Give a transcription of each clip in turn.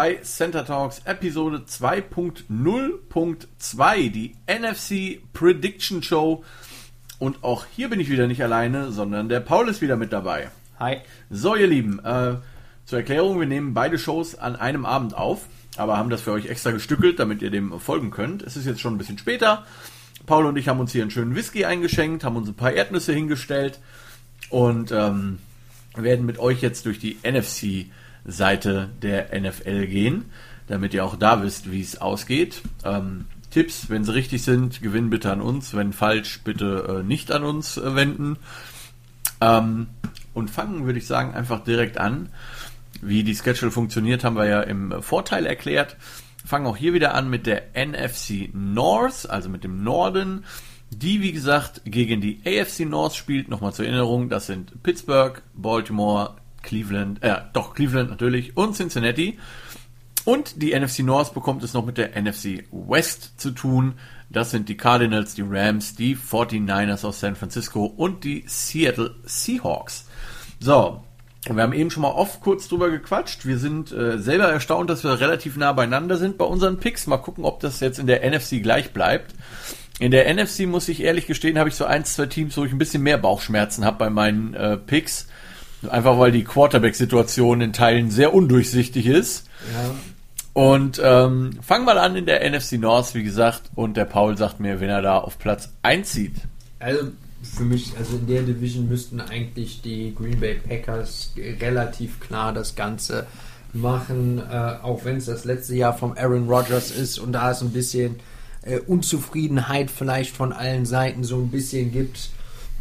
bei Center Talks Episode 2.0.2, die NFC Prediction Show. Und auch hier bin ich wieder nicht alleine, sondern der Paul ist wieder mit dabei. Hi. So, ihr Lieben, äh, zur Erklärung, wir nehmen beide Shows an einem Abend auf, aber haben das für euch extra gestückelt, damit ihr dem folgen könnt. Es ist jetzt schon ein bisschen später. Paul und ich haben uns hier einen schönen Whisky eingeschenkt, haben uns ein paar Erdnüsse hingestellt und ähm, werden mit euch jetzt durch die NFC-Seite der NFL gehen, damit ihr auch da wisst, wie es ausgeht. Ähm, Tipps, wenn sie richtig sind, gewinnen bitte an uns, wenn falsch, bitte äh, nicht an uns äh, wenden. Ähm, und fangen, würde ich sagen, einfach direkt an. Wie die Schedule funktioniert, haben wir ja im Vorteil erklärt. Fangen auch hier wieder an mit der NFC North, also mit dem Norden die, wie gesagt, gegen die AFC North spielt. Nochmal zur Erinnerung, das sind Pittsburgh, Baltimore, Cleveland, äh, doch Cleveland natürlich und Cincinnati. Und die NFC North bekommt es noch mit der NFC West zu tun. Das sind die Cardinals, die Rams, die 49ers aus San Francisco und die Seattle Seahawks. So, wir haben eben schon mal oft kurz drüber gequatscht. Wir sind äh, selber erstaunt, dass wir relativ nah beieinander sind bei unseren Picks. Mal gucken, ob das jetzt in der NFC gleich bleibt. In der NFC muss ich ehrlich gestehen, habe ich so ein, zwei Teams, wo ich ein bisschen mehr Bauchschmerzen habe bei meinen äh, Picks. Einfach weil die Quarterback-Situation in Teilen sehr undurchsichtig ist. Ja. Und ähm, fang mal an in der NFC North, wie gesagt, und der Paul sagt mir, wenn er da auf Platz 1 zieht. Also für mich, also in der Division müssten eigentlich die Green Bay Packers relativ klar das Ganze machen, äh, auch wenn es das letzte Jahr vom Aaron Rodgers ist und da ist ein bisschen äh, Unzufriedenheit vielleicht von allen Seiten so ein bisschen gibt.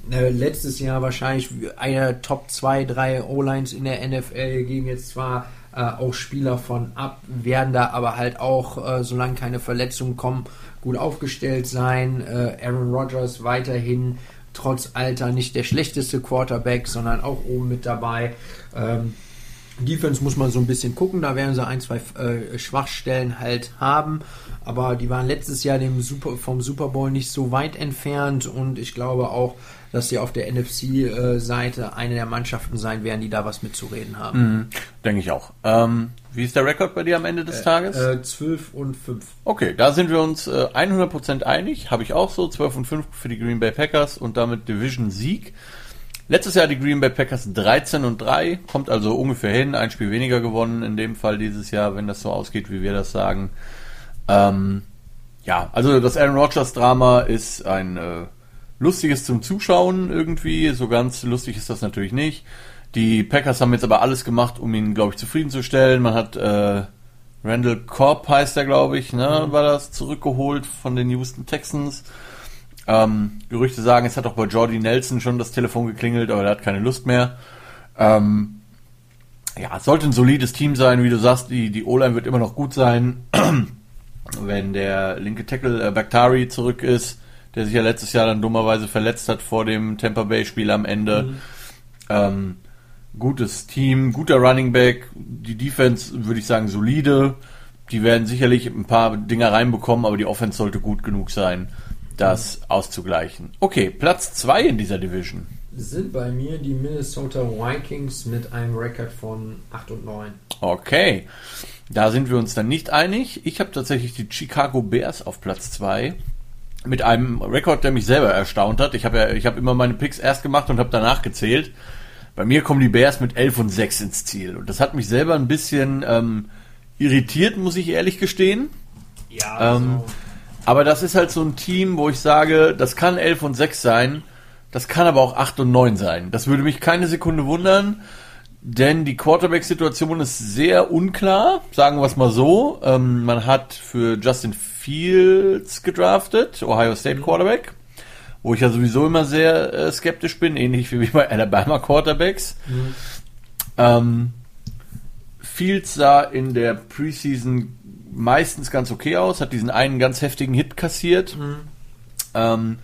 Letztes Jahr wahrscheinlich einer Top 2, 3 O-Lines in der NFL gingen jetzt zwar äh, auch Spieler von ab, werden da aber halt auch, äh, solange keine Verletzungen kommen, gut aufgestellt sein. Äh, Aaron Rodgers weiterhin trotz Alter nicht der schlechteste Quarterback, sondern auch oben mit dabei. Ähm, Defense muss man so ein bisschen gucken, da werden sie ein, zwei äh, Schwachstellen halt haben, aber die waren letztes Jahr dem Super, vom Super Bowl nicht so weit entfernt und ich glaube auch, dass sie auf der NFC-Seite äh, eine der Mannschaften sein werden, die da was mitzureden haben. Mhm, denke ich auch. Ähm, wie ist der Rekord bei dir am Ende des äh, Tages? Äh, 12 und 5. Okay, da sind wir uns äh, 100% einig. Habe ich auch so. 12 und 5 für die Green Bay Packers und damit Division-Sieg. Letztes Jahr die Green Bay Packers 13 und 3, kommt also ungefähr hin, ein Spiel weniger gewonnen in dem Fall dieses Jahr, wenn das so ausgeht, wie wir das sagen. Ähm, ja, also das Aaron Rodgers Drama ist ein äh, lustiges zum Zuschauen irgendwie, so ganz lustig ist das natürlich nicht. Die Packers haben jetzt aber alles gemacht, um ihn, glaube ich, zufriedenzustellen. Man hat äh, Randall Cobb heißt er, glaube ich, ne, war das zurückgeholt von den Houston Texans. Ähm, Gerüchte sagen, es hat auch bei Jordy Nelson schon das Telefon geklingelt, aber er hat keine Lust mehr. Ähm, ja, es sollte ein solides Team sein, wie du sagst, die, die O-Line wird immer noch gut sein. Wenn der linke Tackle äh, Bakhtari zurück ist, der sich ja letztes Jahr dann dummerweise verletzt hat vor dem Tampa Bay-Spiel am Ende. Mhm. Ähm, gutes Team, guter Running Back, die Defense würde ich sagen solide. Die werden sicherlich ein paar Dinger reinbekommen, aber die Offense sollte gut genug sein das auszugleichen. Okay, Platz 2 in dieser Division. Sind bei mir die Minnesota Vikings mit einem Rekord von 8 und 9. Okay, da sind wir uns dann nicht einig. Ich habe tatsächlich die Chicago Bears auf Platz 2 mit einem Rekord, der mich selber erstaunt hat. Ich habe ja, ich habe immer meine Picks erst gemacht und habe danach gezählt. Bei mir kommen die Bears mit 11 und 6 ins Ziel. Und das hat mich selber ein bisschen ähm, irritiert, muss ich ehrlich gestehen. Ja, also. ähm, aber das ist halt so ein Team, wo ich sage, das kann 11 und 6 sein, das kann aber auch 8 und 9 sein. Das würde mich keine Sekunde wundern, denn die Quarterback-Situation ist sehr unklar, sagen wir es mal so. Ähm, man hat für Justin Fields gedraftet, Ohio State mhm. Quarterback, wo ich ja sowieso immer sehr äh, skeptisch bin, ähnlich wie bei Alabama Quarterbacks. Mhm. Ähm, Fields sah in der Preseason meistens ganz okay aus, hat diesen einen ganz heftigen Hit kassiert. Mhm. Ähm,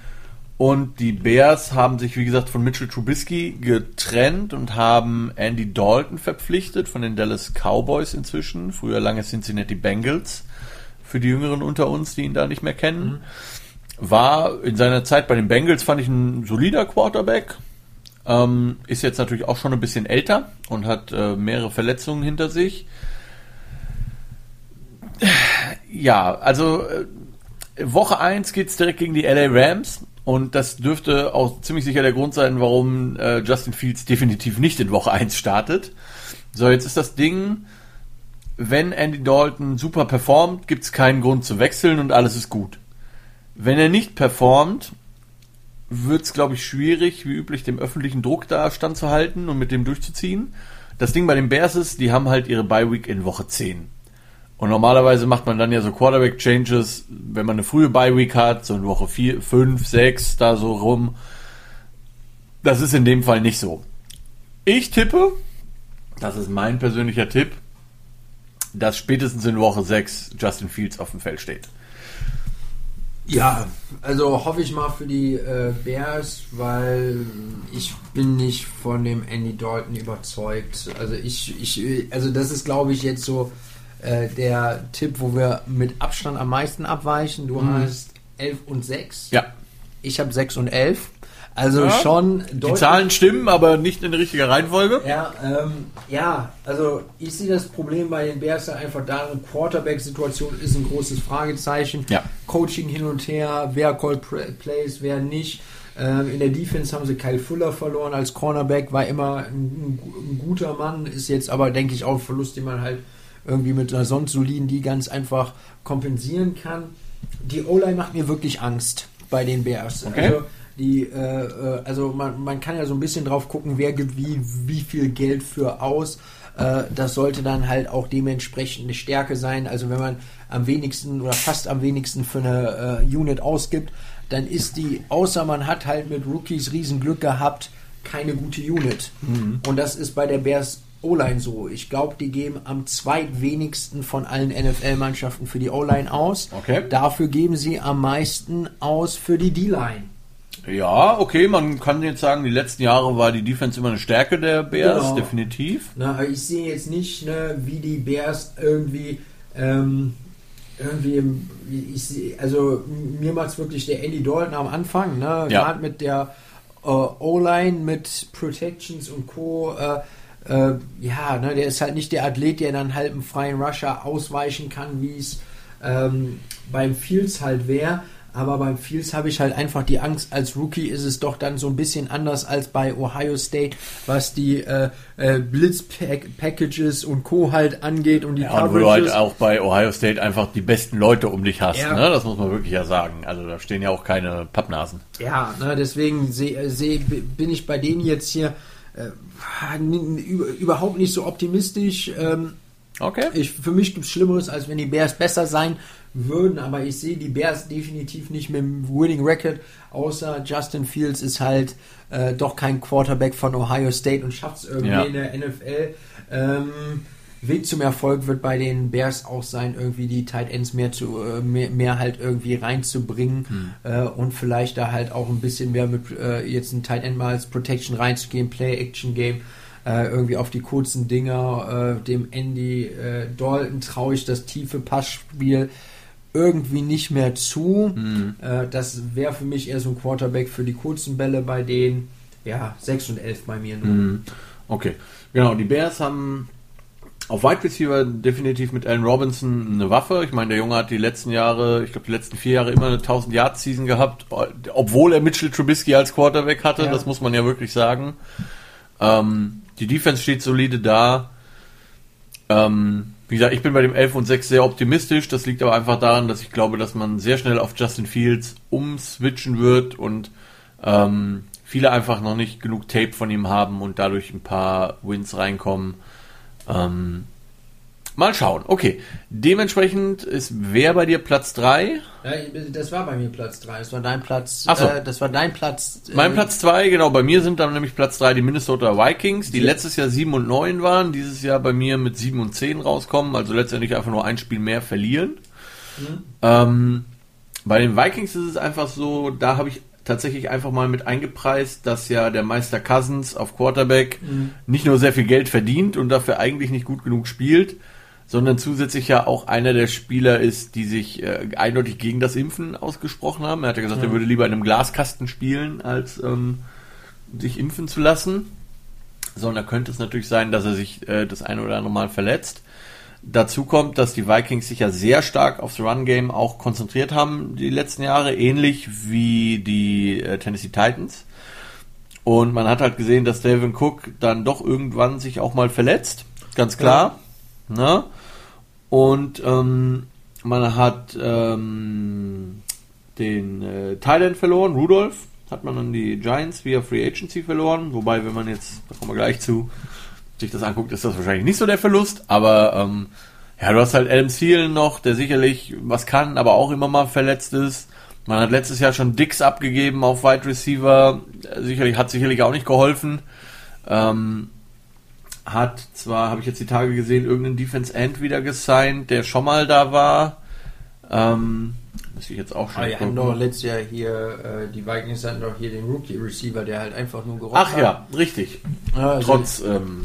und die Bears haben sich, wie gesagt, von Mitchell Trubisky getrennt und haben Andy Dalton verpflichtet von den Dallas Cowboys inzwischen, früher lange Cincinnati Bengals, für die Jüngeren unter uns, die ihn da nicht mehr kennen. Mhm. War in seiner Zeit bei den Bengals, fand ich ein solider Quarterback. Ähm, ist jetzt natürlich auch schon ein bisschen älter und hat äh, mehrere Verletzungen hinter sich Ja, also äh, Woche 1 geht's direkt gegen die LA Rams und das dürfte auch ziemlich sicher der Grund sein, warum äh, Justin Fields definitiv nicht in Woche 1 startet. So, jetzt ist das Ding, wenn Andy Dalton super performt, gibt's keinen Grund zu wechseln und alles ist gut. Wenn er nicht performt, wird's glaube ich schwierig, wie üblich dem öffentlichen Druck da standzuhalten und mit dem durchzuziehen. Das Ding bei den Bears ist, die haben halt ihre Bye Week in Woche 10. Und normalerweise macht man dann ja so Quarterback-Changes, wenn man eine frühe Bye-Week hat, so in Woche 4, 5, 6, da so rum. Das ist in dem Fall nicht so. Ich tippe, das ist mein persönlicher Tipp, dass spätestens in Woche 6 Justin Fields auf dem Feld steht. Ja, also hoffe ich mal für die äh, Bears, weil ich bin nicht von dem Andy Dalton überzeugt. Also ich, ich also das ist glaube ich jetzt so äh, der Tipp, wo wir mit Abstand am meisten abweichen. Du Mhm. hast 11 und 6. Ja. Ich habe 6 und 11. Also Ja, schon Die Zahlen stimmen, aber nicht in richtiger Reihenfolge. Ja, ähm, ja, also ich sehe das Problem bei den Bears einfach darin, Quarterback-Situation ist ein großes Fragezeichen. Ja. Coaching hin und her, wer called Pr- Plays, wer nicht. Ähm, in der Defense haben sie Kyle Fuller verloren als Cornerback, war immer ein, ein, ein guter Mann, ist jetzt aber, denke ich, auch ein Verlust, den man halt irgendwie mit einer sonst soliden, die ganz einfach kompensieren kann. Die O-Line macht mir wirklich Angst bei den Bears. Okay. Also, die, äh, äh, also man, man kann ja so ein bisschen drauf gucken, wer gibt wie, wie viel Geld für aus. Äh, das sollte dann halt auch dementsprechend eine Stärke sein. Also wenn man am wenigsten oder fast am wenigsten für eine äh, Unit ausgibt, dann ist die, außer man hat halt mit Rookies Riesenglück gehabt, keine gute Unit. Und das ist bei der Bears O-Line so. Ich glaube, die geben am zweitwenigsten von allen NFL-Mannschaften für die O-Line aus. Okay. Dafür geben sie am meisten aus für die D-Line. Ja, okay, man kann jetzt sagen, die letzten Jahre war die Defense immer eine Stärke der Bears, Genau. definitiv. Na, ich sehe jetzt nicht, ne, wie die Bears irgendwie, ähm, irgendwie, ich also mir macht es wirklich der Andy Dalton am Anfang, ne, Ja. gerade mit der äh, O-Line, mit Protections und Co. Äh, äh, ja, ne, der ist halt nicht der Athlet, der dann halt im freien Rusher ausweichen kann, wie es ähm, beim Fields halt wäre. Aber beim Fields habe ich halt einfach die Angst, als Rookie ist es doch dann so ein bisschen anders als bei Ohio State, was die äh, äh, Blitz-Packages und Co. halt angeht und die Ja, und wo du halt auch bei Ohio State einfach die besten Leute um dich hast, Ja. ne? Das muss man wirklich ja sagen. Also da stehen ja auch keine Pappnasen. Ja, ne, deswegen seh, seh, bin ich bei denen jetzt hier äh, überhaupt nicht so optimistisch. Ähm, Okay. ich, für mich gibt es Schlimmeres, als wenn die Bears besser sein würden, aber ich sehe die Bears definitiv nicht mit dem Winning Record, außer Justin Fields ist halt äh, doch kein Quarterback von Ohio State und schafft es irgendwie Ja. in der NFL. Ähm, Weg zum Erfolg wird bei den Bears auch sein, irgendwie die Tight Ends mehr zu äh, mehr, mehr halt irgendwie reinzubringen äh, und vielleicht da halt auch ein bisschen mehr mit äh, jetzt ein Tight End mal als Protection reinzugehen, Play-Action-Game äh, irgendwie auf die kurzen Dinger, äh, dem Andy äh, Dalton traue ich das tiefe Passspiel irgendwie nicht mehr zu. Äh, das wäre für mich eher so ein Quarterback für die kurzen Bälle bei denen. Ja, 6 und 11 bei mir nur. Mhm. Okay. Genau, die Bears haben auf Wide Receiver definitiv mit Allen Robinson eine Waffe. Ich meine, der Junge hat die letzten Jahre, ich glaube die letzten vier Jahre immer eine 1000 Yard Season gehabt, obwohl er Mitchell Trubisky als Quarterback hatte. Ja. Das muss man ja wirklich sagen. Ähm, die Defense steht solide da. Ähm, wie gesagt, ich bin bei dem 11 und 6 sehr optimistisch. Das liegt aber einfach daran, dass ich glaube, dass man sehr schnell auf Justin Fields umswitchen wird und ähm, viele einfach noch nicht genug Tape von ihm haben und dadurch ein paar Wins reinkommen. Ähm, mal schauen. Okay, dementsprechend ist wer bei dir Platz 3? Ja, das war bei mir Platz 3. Das war dein Platz. Ach so. Äh, das war dein Platz. äh, Mein Platz 2, genau, bei mir sind dann nämlich Platz 3 die Minnesota Vikings, die letztes Jahr 7 und 9 waren, dieses Jahr bei mir mit 7 und 10 rauskommen, also letztendlich einfach nur ein Spiel mehr verlieren. Ähm, bei den Vikings ist es einfach so, da habe ich tatsächlich einfach mal mit eingepreist, dass ja der Meister Cousins auf Quarterback nicht nur sehr viel Geld verdient und dafür eigentlich nicht gut genug spielt, sondern zusätzlich ja auch einer der Spieler ist, die sich äh, eindeutig gegen das Impfen ausgesprochen haben. Er hat ja gesagt, er würde lieber in einem Glaskasten spielen, als ähm, sich impfen zu lassen. Sondern könnte es natürlich sein, dass er sich äh, das eine oder andere Mal verletzt. Dazu kommt, dass die Vikings sich ja sehr stark aufs Run-Game auch konzentriert haben die letzten Jahre, ähnlich wie die äh, Tennessee Titans. Und man hat halt gesehen, dass Dalvin Cook dann doch irgendwann sich auch mal verletzt, ganz klar. Ja. Ne? Und ähm, man hat ähm, den äh, Thailand verloren, Rudolph, hat man an die Giants via Free Agency verloren. Wobei, wenn man jetzt, da kommen wir gleich zu, sich das anguckt, ist das wahrscheinlich nicht so der Verlust. Aber ähm, ja, du hast halt Adam Thielen noch, der sicherlich was kann, aber auch immer mal verletzt ist. Man hat letztes Jahr schon Dix abgegeben auf Wide Receiver. Sicherlich hat sicherlich auch nicht geholfen. Ähm, hat zwar, habe ich jetzt die Tage gesehen, irgendeinen Defense End wieder gesigned, der schon mal da war. Ähm, muss ich jetzt auch schon. Aber die hatten doch letztes Jahr hier, äh, die Vikings hatten doch hier den Rookie Receiver, der halt einfach nur gerockt Ach hat. ja, richtig. Also Trotz. Ähm,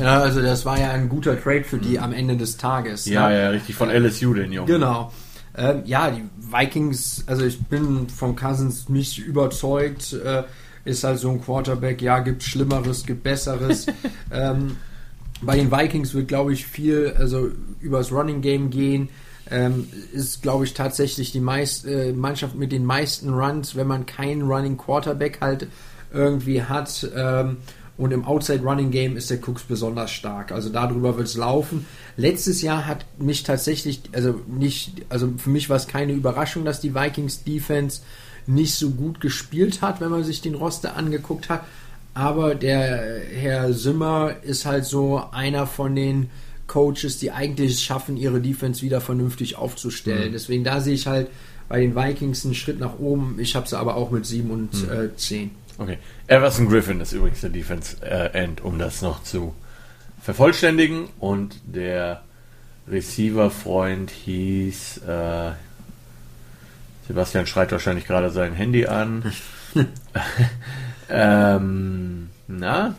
ja, also das war ja ein guter Trade für die am Ende des Tages. Ja, ne? ja, richtig, von LSU, den Jungen. Genau. Ähm, ja, die Vikings, also ich bin von Cousins nicht überzeugt. Äh, ist halt so ein Quarterback, ja, gibt Schlimmeres, gibt Besseres. ähm, bei den Vikings wird, glaube ich, viel also übers Running Game gehen. Ähm, ist, glaube ich, tatsächlich die meist, äh, Mannschaft mit den meisten Runs, wenn man keinen Running Quarterback halt irgendwie hat. Ähm, und im Outside Running Game ist der Cooks besonders stark. Also darüber wird es laufen. Letztes Jahr hat mich tatsächlich, also nicht, also für mich war es keine Überraschung, dass die Vikings Defense nicht so gut gespielt hat, wenn man sich den Roster angeguckt hat. Aber der Herr Simmer ist halt so einer von den Coaches, die eigentlich es schaffen, ihre Defense wieder vernünftig aufzustellen. Mhm. Deswegen da sehe ich halt bei den Vikings einen Schritt nach oben. Ich habe sie aber auch mit 7 und mhm. äh, 10. Okay. Everson Griffin ist übrigens der Defense äh, End, um das noch zu vervollständigen. Und der Receiver-Freund hieß äh, Sebastian schreit wahrscheinlich gerade sein Handy an. ähm, na?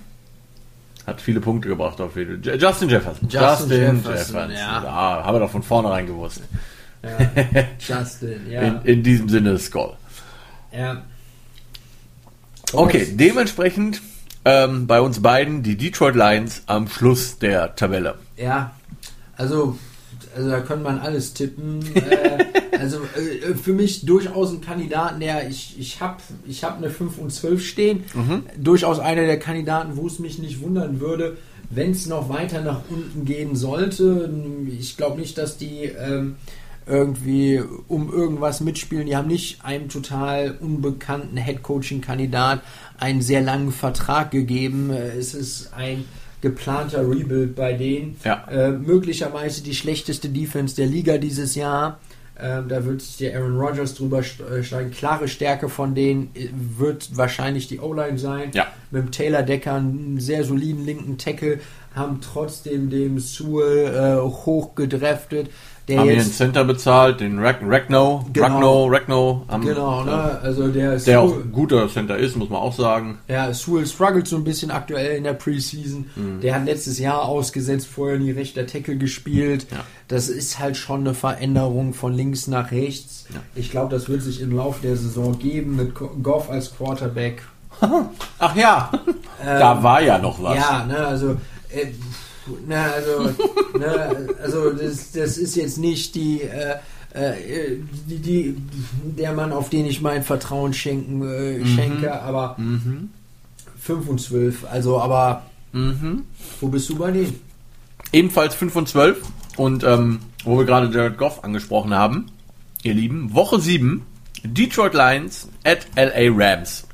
Hat viele Punkte gebracht auf jeden Fall. Justin Jefferson. Justin, Justin Jefferson, Jefferson. Ja. ja. Haben wir doch von vornherein gewusst. Ja. Justin, ja. In, in diesem Sinne Skoll. Ja. Okay, dementsprechend ähm, bei uns beiden die Detroit Lions am Schluss der Tabelle. Ja, also also da könnte man alles tippen. äh, also äh, für mich durchaus ein Kandidaten, der ich, ich habe ich hab eine 5 und 12 stehen. Mhm. Durchaus einer der Kandidaten, wo es mich nicht wundern würde, wenn es noch weiter nach unten gehen sollte. Ich glaube nicht, dass die ähm, irgendwie um irgendwas mitspielen. Die haben nicht einem total unbekannten Headcoaching-Kandidat einen sehr langen Vertrag gegeben. Es ist ein geplanter Rebuild bei denen. Ja. Äh, möglicherweise die schlechteste Defense der Liga dieses Jahr. Äh, da wird sich der Aaron Rodgers drüber äh, steigen. Klare Stärke von denen äh, wird wahrscheinlich die O-Line sein. Ja. Mit dem Taylor Decker einen sehr soliden linken Tackle, haben trotzdem dem Sewell äh, hoch gedraftet. Der haben jetzt, den Center bezahlt, den Ragno, genau, Ragno, Ragno. Am, genau, ne? also der ist der auch guter Center ist, muss man auch sagen. Ja, Sewell struggelt so ein bisschen aktuell in der Preseason. Mhm. Der hat letztes Jahr ausgesetzt, vorher nie rechter Tackle gespielt. Ja. Das ist halt schon eine Veränderung von links nach rechts. Ja. Ich glaube, das wird sich im Laufe der Saison geben mit Goff als Quarterback. Ach ja, ähm, da war ja noch was. Ja, ne, also äh, na, also, ne, also das, das ist jetzt nicht die, äh, äh, die, die, der Mann, auf den ich mein Vertrauen schenken, äh, mhm. schenke, aber mhm. 5 und 12, also aber mhm. wo bist du bei denen? Ebenfalls 5 und 12 und ähm, wo wir gerade Jared Goff angesprochen haben, ihr Lieben, Woche 7, Detroit Lions at LA Rams.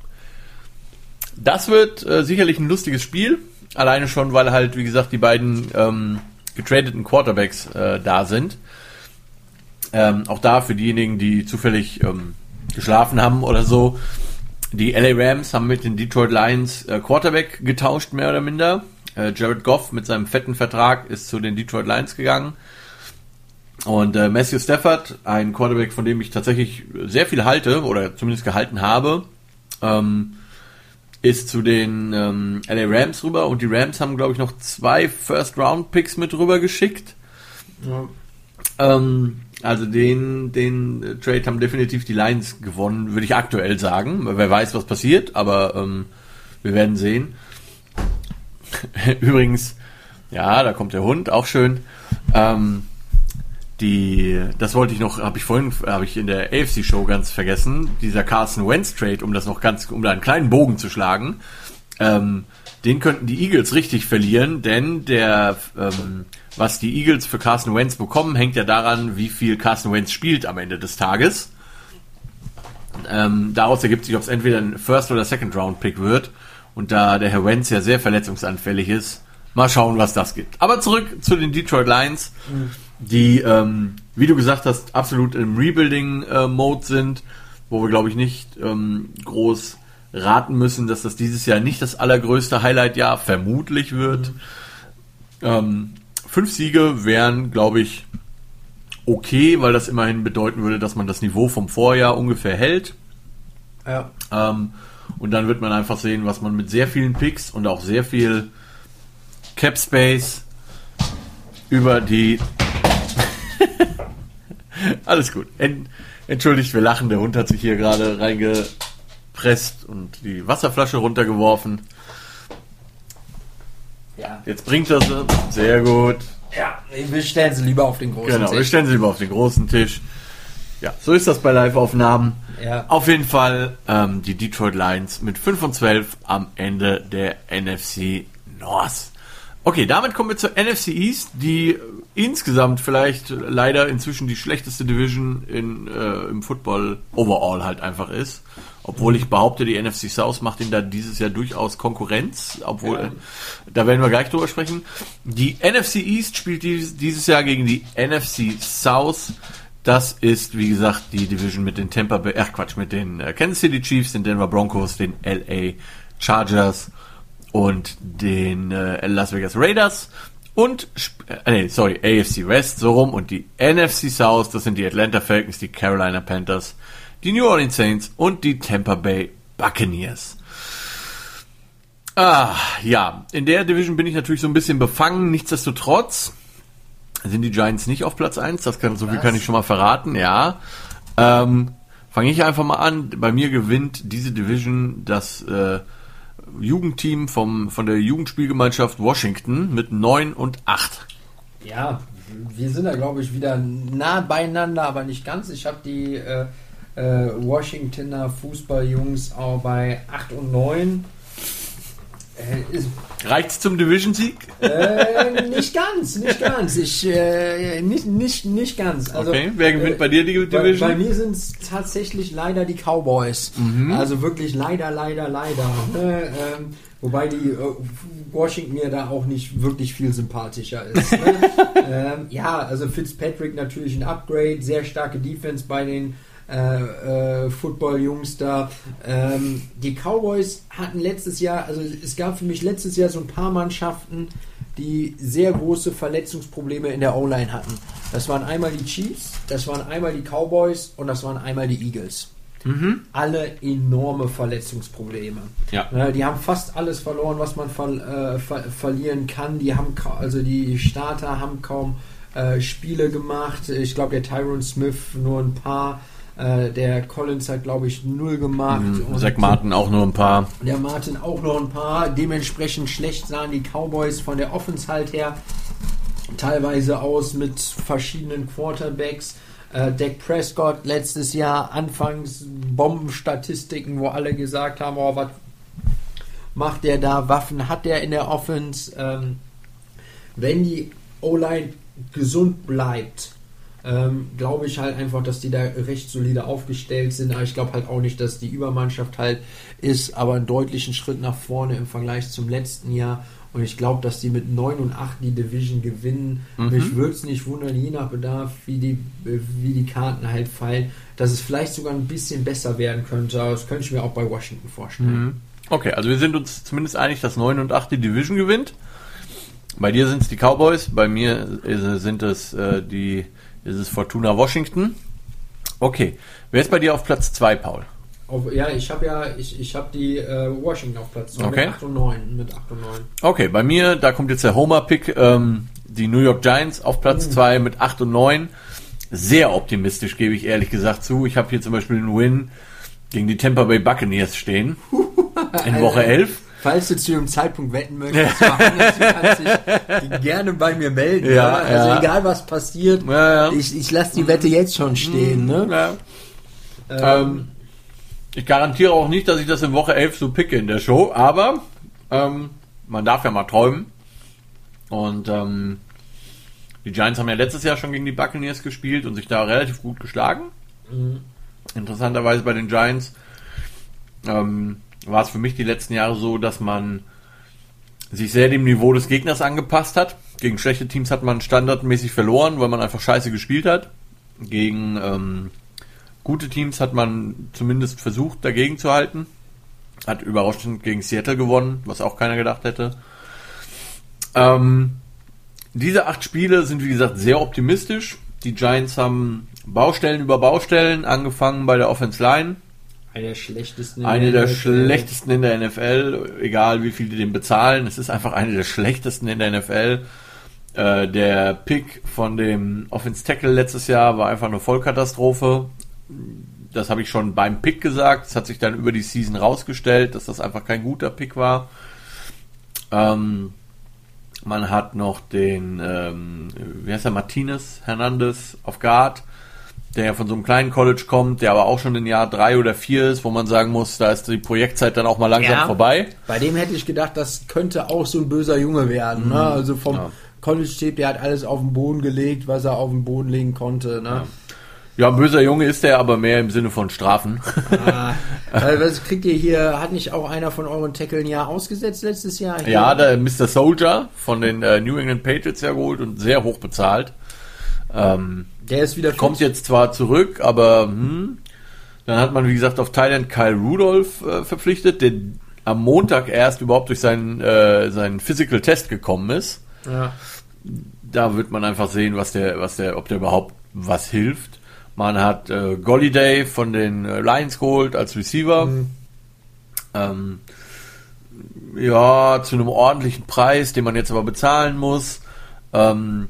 Das wird äh, sicherlich ein lustiges Spiel. Alleine schon, weil halt, wie gesagt, die beiden ähm, getradeten Quarterbacks äh, da sind. Ähm, auch da für diejenigen, die zufällig ähm, geschlafen haben oder so. Die LA Rams haben mit den Detroit Lions äh, Quarterback getauscht, mehr oder minder. Äh, Jared Goff mit seinem fetten Vertrag ist zu den Detroit Lions gegangen. Und äh, Matthew Stafford, ein Quarterback, von dem ich tatsächlich sehr viel halte oder zumindest gehalten habe, ähm, ist zu den ähm, LA Rams rüber und die Rams haben, glaube ich, noch zwei First-Round-Picks mit rüber geschickt. Ja. Ähm, also den, den äh, Trade haben definitiv die Lions gewonnen, würde ich aktuell sagen. Wer weiß, was passiert, aber ähm, wir werden sehen. Übrigens, Ja, da kommt der Hund, auch schön. Ähm, die, das wollte ich noch, habe ich vorhin, habe ich in der AFC Show ganz vergessen. Dieser Carson Wentz Trade, um das noch ganz, um da einen kleinen Bogen zu schlagen. Ähm, den könnten die Eagles richtig verlieren, denn der, ähm, was die Eagles für Carson Wentz bekommen, hängt ja daran, wie viel Carson Wentz spielt am Ende des Tages. Ähm, daraus ergibt sich, ob es entweder ein First- oder Second-Round-Pick wird. Und da der Herr Wentz ja sehr verletzungsanfällig ist, mal schauen, was das gibt. Aber zurück zu den Detroit Lions, die, ähm, wie du gesagt hast, absolut im Rebuilding-Mode sind, wo wir, glaube ich, nicht ähm, groß raten müssen, dass das dieses Jahr nicht das allergrößte Highlight-Jahr vermutlich wird. Ähm, fünf Siege wären, glaube ich, okay, weil das immerhin bedeuten würde, dass man das Niveau vom Vorjahr ungefähr hält. Ja. Ähm, und dann wird man einfach sehen, was man mit sehr vielen Picks und auch sehr viel Cap Space über die. Alles gut. En Entschuldigt, wir lachen. Der Hund hat sich hier gerade reingepresst und die Wasserflasche runtergeworfen. Ja. Jetzt bringt sie. Sehr gut. ja. Wir stellen sie lieber auf den großen Genau, wir Tisch. stellen sie lieber auf den großen Tisch. Ja, so ist das bei Live-Aufnahmen. Ja. Auf jeden Fall ähm, die Detroit Lions mit 5 und 12 am Ende der NFC North. Okay, damit kommen wir zur NFC East, die insgesamt vielleicht leider inzwischen die schlechteste Division in, äh, im Football overall halt einfach ist. Obwohl ich behaupte, die NFC South macht ihnen da dieses Jahr durchaus Konkurrenz, obwohl, Ja. da werden wir gleich drüber sprechen. Die NFC East spielt dies, dieses Jahr gegen die NFC South. Das ist, wie gesagt, die Division mit den Tampa Bay, ach Quatsch, mit den äh, Kansas City Chiefs, den Denver Broncos, den LA Chargers und den äh, Las Vegas Raiders und, äh, nee, sorry, AFC West, so rum, und die NFC South, das sind die Atlanta Falcons, die Carolina Panthers, die New Orleans Saints und die Tampa Bay Buccaneers. Ah, ja, in der Division bin ich natürlich so ein bisschen befangen, nichtsdestotrotz sind die Giants nicht auf Platz 1, das kann, so viel kann ich schon mal verraten, ja. Ähm, Fange ich einfach mal an. Bei mir gewinnt diese Division das äh, Jugendteam vom, von der Jugendspielgemeinschaft Washington mit 9 und 8. Ja, wir sind da, glaube ich, wieder nah beieinander, aber nicht ganz. Ich habe die äh, äh, Washingtoner Fußballjungs auch bei 8 und 9. Äh, Reicht's zum Division-Sieg? äh, nicht ganz, nicht ganz. Ich, äh, nicht, nicht, nicht ganz. Also, Okay, wer gewinnt äh, bei dir die Bei, Division? bei mir sind es tatsächlich leider die Cowboys. Also wirklich leider, leider, leider. Ne? Ähm, wobei die äh, Washington mir da auch nicht wirklich viel sympathischer ist. Ne? ähm, ja, also Fitzpatrick natürlich ein Upgrade, sehr starke Defense bei den äh, äh, Football-Jungs da. Ähm, die Cowboys hatten letztes Jahr, also es gab für mich letztes Jahr so ein paar Mannschaften, die sehr große Verletzungsprobleme in der O-Line hatten. Das waren einmal die Chiefs, das waren einmal die Cowboys und das waren einmal die Eagles. Alle enorme Verletzungsprobleme. Ja. Die haben fast alles verloren, was man ver äh, ver verlieren kann. Die haben also die Starter haben kaum äh, Spiele gemacht. Ich glaube, der Tyron Smith nur ein paar. Äh, der Collins hat, glaube ich, null gemacht. Mhm. Zach Martin auch nur ein paar. der Martin auch noch ein paar. Dementsprechend schlecht sahen die Cowboys von der Offense halt her teilweise aus mit verschiedenen Quarterbacks. Äh, Dak Prescott letztes Jahr anfangs Bombenstatistiken, wo alle gesagt haben, oh, was macht der da? Waffen hat der in der Offense? Ähm, wenn die O-Line gesund bleibt, ähm, glaube ich halt einfach, dass die da recht solide aufgestellt sind. Aber ich glaube halt auch nicht, dass die Übermannschaft halt ist, aber einen deutlichen Schritt nach vorne im Vergleich zum letzten Jahr. Und ich glaube, dass die mit 9 und 8 die Division gewinnen. Mich würde es nicht wundern, je nach Bedarf, wie die, äh, wie die Karten halt fallen, dass es vielleicht sogar ein bisschen besser werden könnte. Aber das könnte ich mir auch bei Washington vorstellen. Okay, also wir sind uns zumindest einig, dass 9 und 8 die Division gewinnt. Bei dir sind es die Cowboys, bei mir ist, sind es äh, die ist es Fortuna Washington. Okay, wer ist bei dir auf Platz 2, Paul? Auf, ja, ich habe ja, ich, ich habe die äh, Washington auf Platz 2 Okay. mit 8 und 9. Mit 8 und 9. Okay, bei mir, da kommt jetzt der Homer-Pick, ähm, die New York Giants auf Platz 2 mit 8 und 9. Sehr optimistisch, gebe ich ehrlich gesagt zu. Ich habe hier zum Beispiel einen Win gegen die Tampa Bay Buccaneers stehen. In Woche 11. falls du zu dem Zeitpunkt wetten möchtest, Johannes, du kannst dich gerne bei mir melden. Ja? Also ja. egal was passiert, Ja, ich, ich lasse die Wette jetzt schon stehen. Ne? Ja. Ähm, ich garantiere auch nicht, dass ich das in Woche 11 so picke in der Show, aber ähm, man darf ja mal träumen. Und ähm, die Giants haben ja letztes Jahr schon gegen die Buccaneers gespielt und sich da relativ gut geschlagen. Interessanterweise bei den Giants ähm, war es für mich die letzten Jahre so, dass man sich sehr dem Niveau des Gegners angepasst hat. Gegen schlechte Teams hat man standardmäßig verloren, weil man einfach scheiße gespielt hat. Gegen ähm, gute Teams hat man zumindest versucht, dagegen zu halten. Hat überraschend gegen Seattle gewonnen, was auch keiner gedacht hätte. Ähm, diese acht Spiele sind, wie gesagt, sehr optimistisch. Die Giants haben Baustellen über Baustellen, angefangen bei der Offense Line. Eine der schlechtesten. in Eine der NFL. schlechtesten in der NFL, egal wie viel die den bezahlen. Es ist einfach eine der schlechtesten in der NFL. Äh, der Pick von dem Offense Tackle letztes Jahr war einfach eine Vollkatastrophe. Das habe ich schon beim Pick gesagt. Es hat sich dann über die Season rausgestellt, dass das einfach kein guter Pick war. Ähm, man hat noch den, ähm, wie heißt er, Martinez Hernandez auf Guard, der ja von so einem kleinen College kommt, der aber auch schon in Jahr drei oder vier ist, wo man sagen muss, da ist die Projektzeit dann auch mal langsam Ja. vorbei. Bei dem hätte ich gedacht, das könnte auch so ein böser Junge werden. Ne? Also vom Mhm. Ja. College-Tape, der hat alles auf den Boden gelegt, was er auf den Boden legen konnte. Ne? Ja, ein böser Junge ist der, aber mehr im Sinne von Strafen. Ah, was kriegt ihr hier? Hat nicht auch einer von euren Tackle ein Jahr ausgesetzt letztes Jahr? Hier? ja, der Mr. Soldier von den äh, New England Patriots ja geholt und sehr hoch bezahlt. Ähm, Der ist wieder fit. kommt jetzt zwar zurück, aber hm, dann hat man, wie gesagt, auf Thailand Kyle Rudolph äh, verpflichtet, der am Montag erst überhaupt durch seinen, äh, seinen Physical Test gekommen ist. Ja. Da wird man einfach sehen, was der, was der, ob der überhaupt was hilft. Man hat äh, Golliday von den äh, Lions geholt als Receiver. Ähm, ja, zu einem ordentlichen Preis, den man jetzt aber bezahlen muss. Ähm,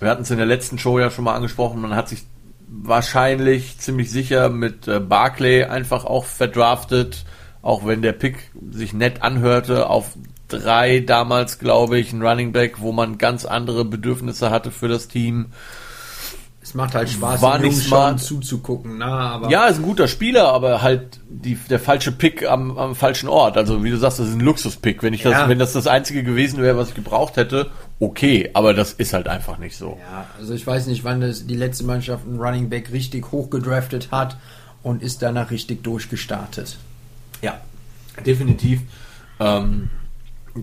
wir hatten es in der letzten Show ja schon mal angesprochen, man hat sich wahrscheinlich ziemlich sicher mit äh, Barclay einfach auch verdraftet, auch wenn der Pick sich nett anhörte, auf drei damals, glaube ich, ein Running Back, wo man ganz andere Bedürfnisse hatte für das Team. Es macht halt Spaß, War nicht smart. zuzugucken. Na, aber Ja, ist ein guter Spieler, aber halt die, der falsche Pick am, am falschen Ort. Also wie du sagst, das ist ein Luxuspick. Wenn ich das, Ja. wenn das das einzige gewesen wäre, was ich gebraucht hätte, okay. Aber das ist halt einfach nicht so. Ja, also ich weiß nicht, wann das die letzte Mannschaft einen Running Back richtig hoch gedraftet hat und ist danach richtig durchgestartet. Ja, definitiv. Ähm,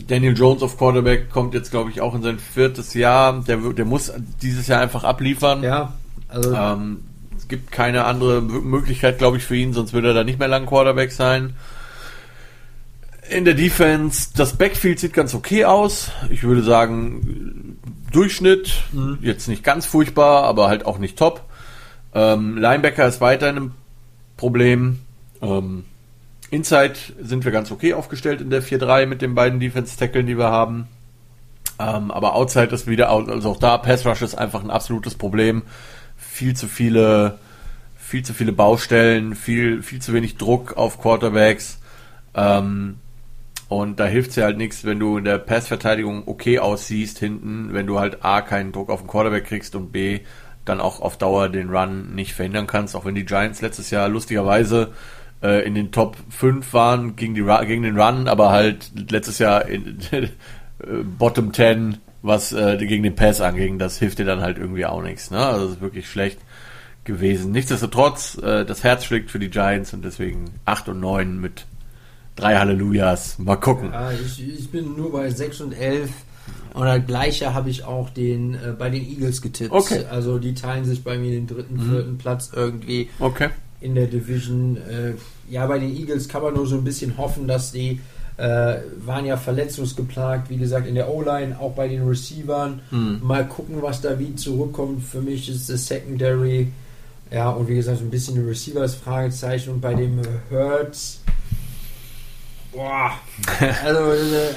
Daniel Jones auf Quarterback kommt jetzt, glaube ich, auch in sein viertes Jahr. Der, der muss dieses Jahr einfach abliefern. Ja, also Ähm, es gibt keine andere Möglichkeit, glaube ich, für ihn, sonst würde er da nicht mehr lang Quarterback sein. In der Defense, das Backfield sieht ganz okay aus. Ich würde sagen, Durchschnitt, jetzt nicht ganz furchtbar, aber halt auch nicht top. Ähm, Linebacker ist weiterhin ein Problem. Ähm, Inside sind wir ganz okay aufgestellt in der 4-3 mit den beiden Defense-Tackeln, die wir haben. Ähm, aber Outside ist wieder, also auch da, Pass Rush ist einfach ein absolutes Problem. Viel zu viele, viel zu viele Baustellen, viel, viel zu wenig Druck auf Quarterbacks. Ähm, und da hilft es ja halt nichts, wenn du in der Passverteidigung okay aussiehst hinten, wenn du halt A, keinen Druck auf den Quarterback kriegst und B, dann auch auf Dauer den Run nicht verhindern kannst, auch wenn die Giants letztes Jahr lustigerweise äh, in den Top 5 waren gegen, die, gegen den Run, aber halt letztes Jahr in äh, Bottom 10, was äh, gegen den Pass anging, das hilft dir dann halt irgendwie auch nichts. Ne? Also das ist wirklich schlecht gewesen. Nichtsdestotrotz, äh, das Herz schlägt für die Giants und deswegen 8 und 9 mit drei Hallelujahs. Mal gucken. Ja, ich, ich bin nur bei 6 und 11. Und das gleiche habe ich auch den, äh, bei den Eagles getippt. Okay. Also die teilen sich bei mir den dritten, vierten Platz irgendwie Okay. In der Division. Äh, ja, bei den Eagles kann man nur so ein bisschen hoffen, dass die äh, waren ja verletzungsgeplagt, wie gesagt, in der O-Line, auch bei den Receivern. Mal gucken, was da wie zurückkommt. Für mich ist das Secondary, ja, und wie gesagt, so ein bisschen die Receivers Fragezeichen und bei dem Hurts. Boah, also,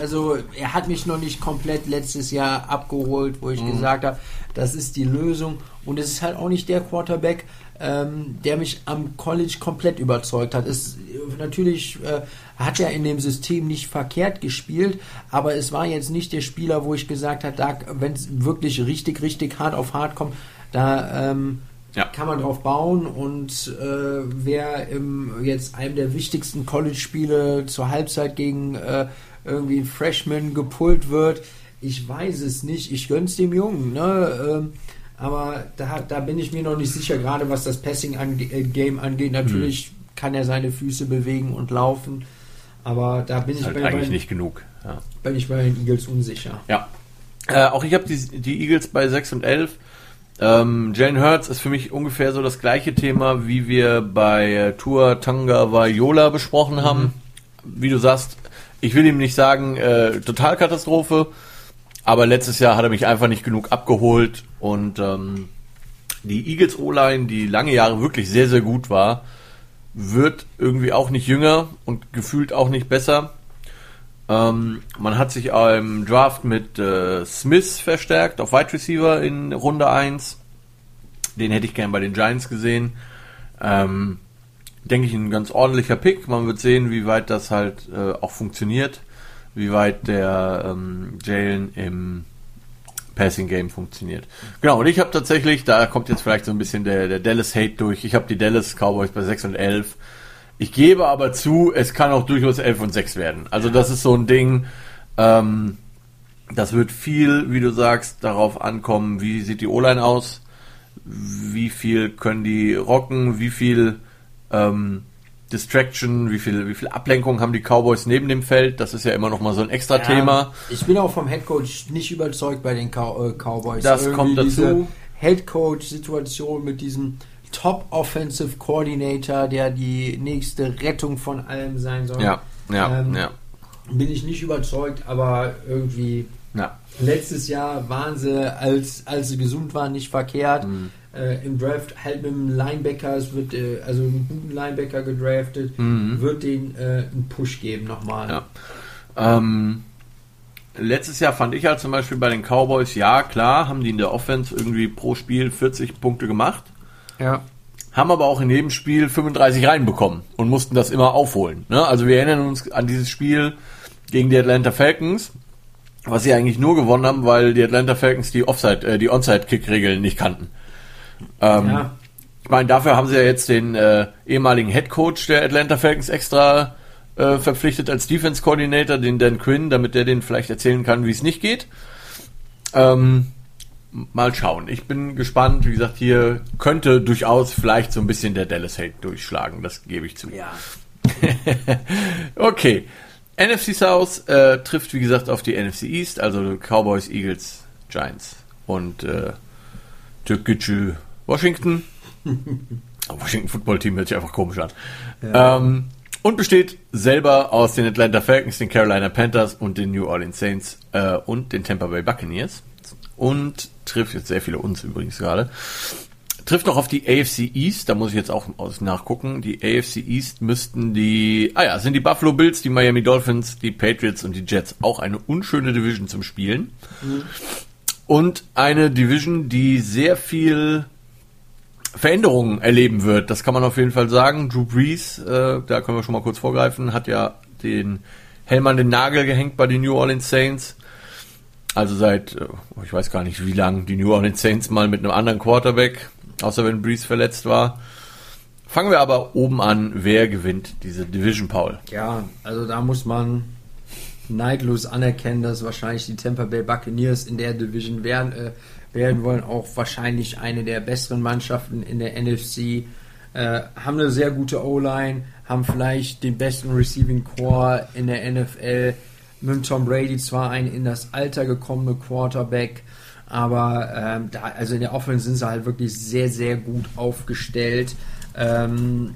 also er hat mich noch nicht komplett letztes Jahr abgeholt, wo ich gesagt habe, das ist die Lösung. Und es ist halt auch nicht der Quarterback, ähm, der mich am College komplett überzeugt hat. Es natürlich äh, hat er in dem System nicht verkehrt gespielt, aber es war jetzt nicht der Spieler, wo ich gesagt habe, wenn es wirklich richtig, richtig hart auf hart kommt, da ähm, ja. kann man drauf bauen und äh, wer im jetzt einem der wichtigsten College-Spiele zur Halbzeit gegen äh, irgendwie Freshman gepult wird, ich weiß es nicht. Ich gönn's dem Jungen, ne? Ähm, aber da, da bin ich mir noch nicht sicher, gerade was das Passing-Game angeht. Natürlich mhm. kann er seine Füße bewegen und laufen, aber da bin ich halt bei, eigentlich bei, nicht genug. Ja. Bin ich bei den Eagles unsicher. Ja. Äh, auch ich habe die, die Eagles bei 6 und 11. Ähm, Jalen Hurts ist für mich ungefähr so das gleiche Thema, wie wir bei Tour Tanga Vaiola besprochen haben. Mhm. Wie du sagst, ich will ihm nicht sagen, äh, Totalkatastrophe, aber letztes Jahr hat er mich einfach nicht genug abgeholt und ähm, die Eagles O-Line, die lange Jahre wirklich sehr, sehr gut war, wird irgendwie auch nicht jünger und gefühlt auch nicht besser. Ähm, man hat sich im Draft mit äh, Smith verstärkt auf Wide Receiver in Runde 1. Den hätte ich gern bei den Giants gesehen. Ähm, denke ich, ein ganz ordentlicher Pick. Man wird sehen, wie weit das halt äh, auch funktioniert wie weit der ähm, Jalen im Passing Game funktioniert. Genau, und ich habe tatsächlich, da kommt jetzt vielleicht so ein bisschen der, der Dallas Hate durch. Ich habe die Dallas Cowboys bei 6 und 11. Ich gebe aber zu, es kann auch durchaus 11 und 6 werden. Also das ist so ein Ding, ähm, das wird viel, wie du sagst, darauf ankommen, wie sieht die O-Line aus, wie viel können die rocken, wie viel ähm, Distraction, wie viel, wie viel Ablenkung haben die Cowboys neben dem Feld? Das ist ja immer noch mal so ein extra ja, Thema. Ich bin auch vom Headcoach nicht überzeugt bei den Cow äh, Cowboys. Das Irgendwie kommt dazu. Headcoach-Situation mit diesem Top Offensive Coordinator, der die nächste Rettung von allem sein soll. Ja, ja, ähm, ja. Bin ich nicht überzeugt, aber irgendwie ja. letztes Jahr waren sie, als, als sie gesund waren, nicht verkehrt. Mhm äh, im Draft halt mit einem Linebacker, es wird äh, also einen guten Linebacker gedraftet, mhm. wird den äh, einen Push geben nochmal. Ja. Ähm, letztes Jahr fand ich halt zum Beispiel bei den Cowboys, ja klar, haben die in der Offense irgendwie pro Spiel 40 Punkte gemacht. Ja. Haben aber auch in jedem Spiel 35 reinbekommen und mussten das immer aufholen. Ne? Also wir erinnern uns an dieses Spiel gegen die Atlanta Falcons, was sie eigentlich nur gewonnen haben, weil die Atlanta Falcons die Offside, äh, die Onside-Kick-Regeln nicht kannten. Ähm, ja. Ich meine, dafür haben sie ja jetzt den äh, ehemaligen Head Coach der Atlanta Falcons extra äh, verpflichtet als Defense Coordinator, den Dan Quinn, damit der den vielleicht erzählen kann, wie es nicht geht. Ähm, mal schauen. Ich bin gespannt. Wie gesagt, hier könnte durchaus vielleicht so ein bisschen der Dallas Hate durchschlagen. Das gebe ich zu. Ja. okay. NFC South äh, trifft, wie gesagt, auf die NFC East, also Cowboys, Eagles, Giants und äh, Türkgücü Washington. Washington Football Team hört sich einfach komisch an. Ja. Ähm, und besteht selber aus den Atlanta Falcons, den Carolina Panthers und den New Orleans Saints äh, und den Tampa Bay Buccaneers. Und trifft jetzt sehr viele uns übrigens gerade. Trifft noch auf die AFC East, da muss ich jetzt auch aus nachgucken. Die AFC East müssten die, ah ja, sind die Buffalo Bills, die Miami Dolphins, die Patriots und die Jets. Auch eine unschöne Division zum Spielen. Mhm. Und eine Division, die sehr viel Veränderungen erleben wird. Das kann man auf jeden Fall sagen. Drew Brees, äh, da können wir schon mal kurz vorgreifen, hat ja den Helm an den Nagel gehängt bei den New Orleans Saints. Also seit, äh, ich weiß gar nicht wie lange, die New Orleans Saints mal mit einem anderen Quarterback, außer wenn Brees verletzt war. Fangen wir aber oben an, wer gewinnt diese Division, Paul? Ja, also da muss man neidlos anerkennen, dass wahrscheinlich die Tampa Bay Buccaneers in der Division werden. Äh, werden wollen, auch wahrscheinlich eine der besseren Mannschaften in der NFC. Äh, haben eine sehr gute O-Line, haben vielleicht den besten Receiving Core in der NFL. Mit Tom Brady zwar ein in das Alter gekommene Quarterback, aber ähm, da, also in der Offense sind sie halt wirklich sehr, sehr gut aufgestellt. Ähm,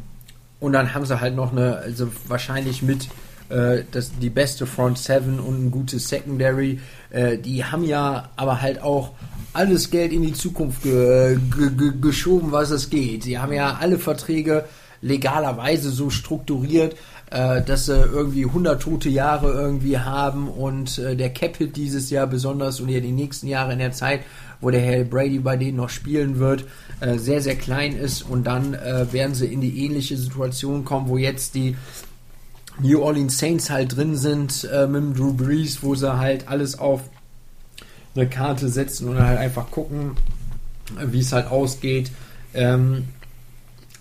und dann haben sie halt noch eine, also wahrscheinlich mit äh, das, die beste Front Seven und ein gutes Secondary. Äh, die haben ja aber halt auch alles Geld in die Zukunft ge ge geschoben, was es geht. Sie haben ja alle Verträge legalerweise so strukturiert, äh, dass sie irgendwie 100 tote Jahre irgendwie haben und äh, der Cap-Hit dieses Jahr besonders und ja die nächsten Jahre in der Zeit, wo der Herr Brady bei denen noch spielen wird, äh, sehr, sehr klein ist und dann äh, werden sie in die ähnliche Situation kommen, wo jetzt die New Orleans Saints halt drin sind äh, mit dem Drew Brees, wo sie halt alles auf eine Karte setzen und halt einfach gucken, wie es halt ausgeht. Ähm,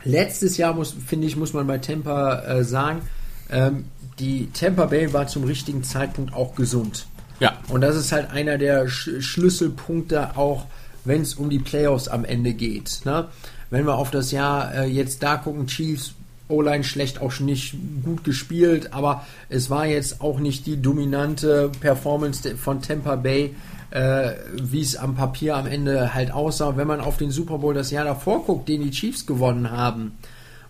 letztes Jahr muss, finde ich, muss man bei Tampa äh, sagen, ähm, die Tampa Bay war zum richtigen Zeitpunkt auch gesund. Ja. Und das ist halt einer der Sch Schlüsselpunkte auch, wenn es um die Playoffs am Ende geht. Ne? Wenn wir auf das Jahr äh, jetzt da gucken, Chiefs O-Line schlecht auch nicht gut gespielt, aber es war jetzt auch nicht die dominante Performance von Tampa Bay, äh, wie es am Papier am Ende halt aussah. Wenn man auf den Super Bowl das Jahr davor guckt, den die Chiefs gewonnen haben,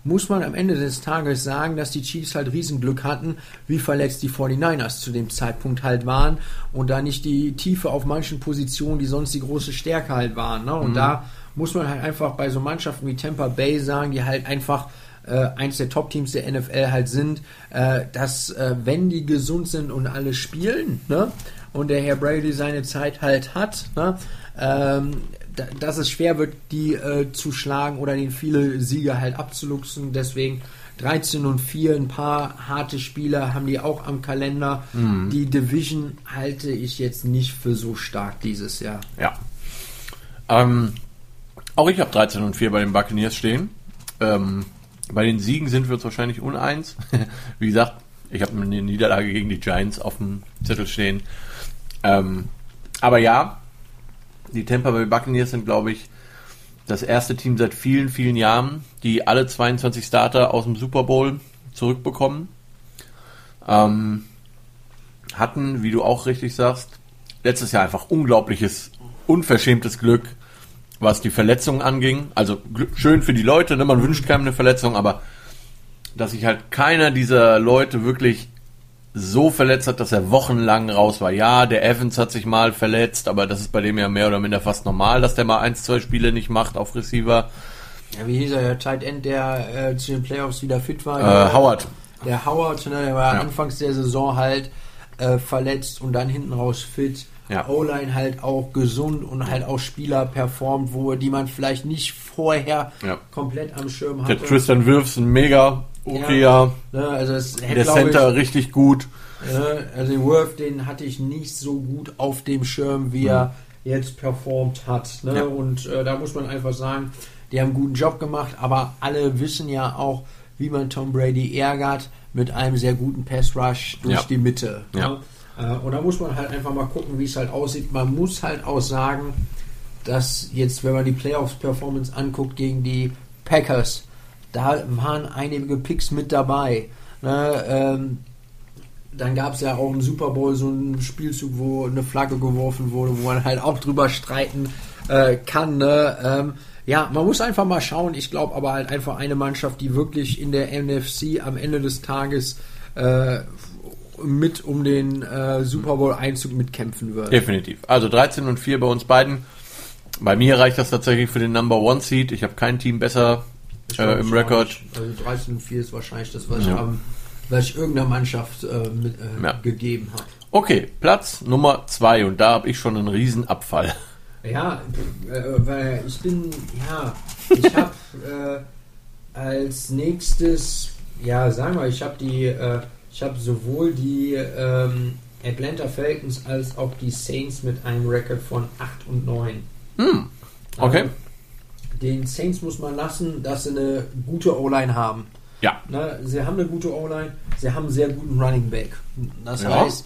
muss man am Ende des Tages sagen, dass die Chiefs halt Riesenglück hatten, wie verletzt die 49ers zu dem Zeitpunkt halt waren und da nicht die Tiefe auf manchen Positionen, die sonst die große Stärke halt waren. Ne? Und mhm. da muss man halt einfach bei so Mannschaften wie Tampa Bay sagen, die halt einfach äh, eins der Top-Teams der NFL halt sind, äh, dass äh, wenn die gesund sind und alle spielen, ne, und der Herr Brady seine Zeit halt hat, ne, ähm, dass es schwer wird, die äh, zu schlagen oder den viele Siege halt abzuluxen. Deswegen 13 und 4, ein paar harte Spieler haben die auch am Kalender. Mhm. Die Division halte ich jetzt nicht für so stark dieses Jahr. Ja. Ähm, auch ich habe 13 und 4 bei den Buccaneers stehen. Ähm, bei den Siegen sind wir uns wahrscheinlich uneins. Wie gesagt, ich habe eine Niederlage gegen die Giants auf dem Zettel stehen. Ähm, aber ja, die Tampa Bay Buccaneers sind, glaube ich, das erste Team seit vielen, vielen Jahren, die alle 22 Starter aus dem Super Bowl zurückbekommen. Ähm, hatten, wie du auch richtig sagst, letztes Jahr einfach unglaubliches, unverschämtes Glück, was die Verletzungen anging. Also schön für die Leute, ne? man wünscht keinem eine Verletzung, aber dass sich halt keiner dieser Leute wirklich so verletzt hat, dass er wochenlang raus war. Ja, der Evans hat sich mal verletzt, aber das ist bei dem ja mehr oder minder fast normal, dass der mal ein, zwei Spiele nicht macht auf Receiver. Ja, wie hieß er, der Tight End, der äh, zu den Playoffs wieder fit war? Äh, Howard. Der Howard, ne, der war ja. anfangs der Saison halt äh, verletzt und dann hinten raus fit ja. O-Line halt auch gesund und halt auch Spieler performt, wo die man vielleicht nicht vorher ja. komplett am Schirm hatte. Der Tristan Wirfs ein mega okay, ja. Ne, also es hätte, der Center ich, richtig gut. Ne, also den Wirf, den hatte ich nicht so gut auf dem Schirm, wie mhm. er jetzt performt hat. Ne? Ja. Und äh, da muss man einfach sagen, die haben einen guten Job gemacht, aber alle wissen ja auch, wie man Tom Brady ärgert mit einem sehr guten Pass Rush durch ja. die Mitte. Ja. Ne? Äh, und da muss man halt einfach mal gucken, wie es halt aussieht. Man muss halt auch sagen, dass jetzt, wenn man die Playoffs-Performance anguckt gegen die Packers, da waren einige Picks mit dabei. Ne, ähm, dann gab es ja auch im Super Bowl so einen Spielzug, wo eine Flagge geworfen wurde, wo man halt auch drüber streiten äh, kann. Ne? Ähm, ja, man muss einfach mal schauen. Ich glaube aber halt einfach eine Mannschaft, die wirklich in der NFC am Ende des Tages äh, mit um den äh, Super Bowl-Einzug mitkämpfen wird. Definitiv. Also 13 und 4 bei uns beiden. Bei mir reicht das tatsächlich für den Number One Seed. Ich habe kein Team besser äh, im Rekord. Also 13 und 4 ist wahrscheinlich das, was, ja. ich, am, was ich irgendeiner Mannschaft äh, mit, äh, ja. gegeben habe. Okay, Platz Nummer 2 und da habe ich schon einen Riesenabfall. Ja, äh, weil ich bin, ja, ich habe äh, als nächstes, ja, sagen wir, ich habe die äh, ich habe sowohl die ähm, Atlanta Falcons als auch die Saints mit einem Rekord von 8 und 9. Hm. Okay. Ähm, den Saints muss man lassen, dass sie eine gute O-Line haben. Ja. Na, sie haben eine gute O-Line, sie haben einen sehr guten Running Back. Das ja. heißt,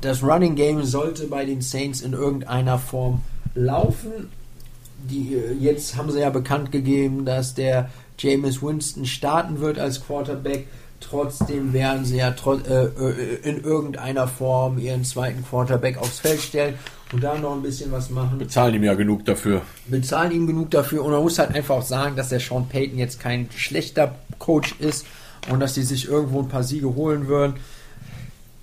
das Running Game sollte bei den Saints in irgendeiner Form laufen. Die, äh, jetzt haben sie ja bekannt gegeben, dass der Jameis Winston starten wird als Quarterback. Trotzdem werden sie ja äh, äh, in irgendeiner Form ihren zweiten Quarterback aufs Feld stellen und da noch ein bisschen was machen. Bezahlen ihm ja genug dafür. Bezahlen ihm genug dafür und man muss halt einfach auch sagen, dass der Sean Payton jetzt kein schlechter Coach ist und dass sie sich irgendwo ein paar Siege holen würden.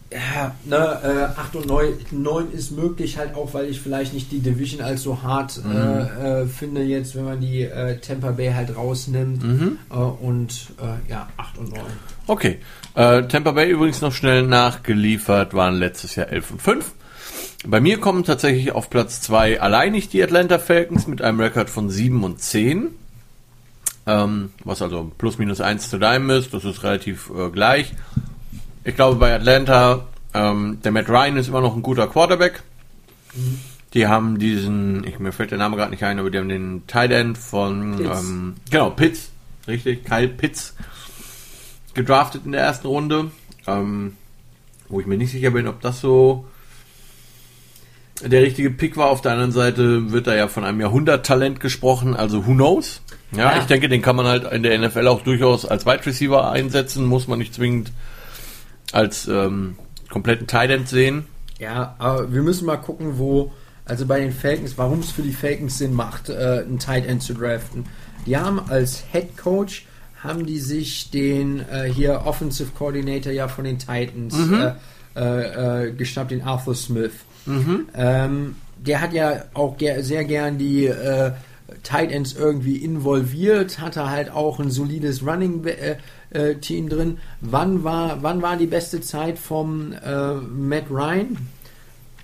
Ja, ne, äh, 8 und 9, 9 ist möglich halt auch, weil ich vielleicht nicht die Division als so hart mhm. äh, äh, finde jetzt, wenn man die äh, Tampa Bay halt rausnimmt mhm. Äh, und äh, ja, 8 und 9. Okay. Äh, Tampa Bay übrigens noch schnell nachgeliefert, waren letztes Jahr 11 und 5. Bei mir kommen tatsächlich auf Platz 2 alleinig die Atlanta Falcons mit einem Rekord von 7 und 10. Ähm, was also plus minus 1 zu deinem ist, das ist relativ äh, gleich. Ich glaube, bei Atlanta, ähm, der Matt Ryan ist immer noch ein guter Quarterback. Die haben diesen, ich, mir fällt der Name gerade nicht ein, aber die haben den Tight End von, Pitts. ähm, genau, Pitts, richtig, Kyle Pitts, gedraftet in der ersten Runde. Ähm, wo ich mir nicht sicher bin, ob das so der richtige Pick war. Auf der anderen Seite wird da ja von einem Jahrhunderttalent gesprochen, also who knows? Ja, Ja. ich denke, den kann man halt in der NFL auch durchaus als Wide Receiver einsetzen, muss man nicht zwingend als ähm, kompletten Tight End sehen. Ja, aber wir müssen mal gucken, wo, also bei den Falcons, warum es für die Falcons Sinn macht, äh, einen Tight End zu draften. Die haben als Head Coach, haben die sich den äh, hier Offensive Coordinator ja von den Titans äh, äh, äh, geschnappt, den Arthur Smith. Ähm, der hat ja auch ger sehr gern die äh, Tight Ends irgendwie involviert, hatte halt auch ein solides Running äh, äh, Team drin. Wann war, wann war die beste Zeit vom äh, Matt Ryan?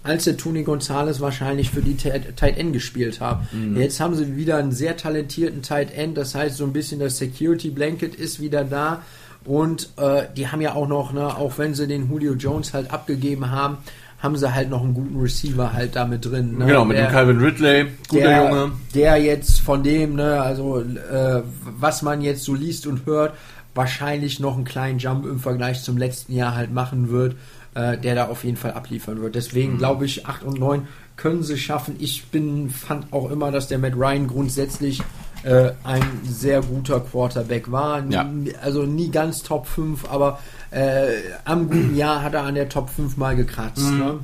Als der Tony Gonzalez wahrscheinlich für die Tight End gespielt hat. Jetzt haben sie wieder einen sehr talentierten Tight End, das heißt so ein bisschen das Security Blanket ist wieder da. Und äh, die haben ja auch noch, ne, auch wenn sie den Julio Jones halt abgegeben haben, haben sie halt noch einen guten Receiver halt da mit drin. Ne? genau, mit Der- dem Calvin Ridley, guter der, Junge. Der jetzt von dem, ne, also äh, was man jetzt so liest und hört, wahrscheinlich noch einen kleinen Jump im Vergleich zum letzten Jahr halt machen wird, äh, der da auf jeden Fall abliefern wird. Mhm. Deswegen glaube ich, 8 und 9 können sie schaffen. Ich bin, fand auch immer, dass der Matt Ryan grundsätzlich äh, ein sehr guter Quarterback war. Ja. Also nie ganz Top 5, aber äh, am guten Jahr hat er an der Top 5 mal gekratzt. Mhm. Ne?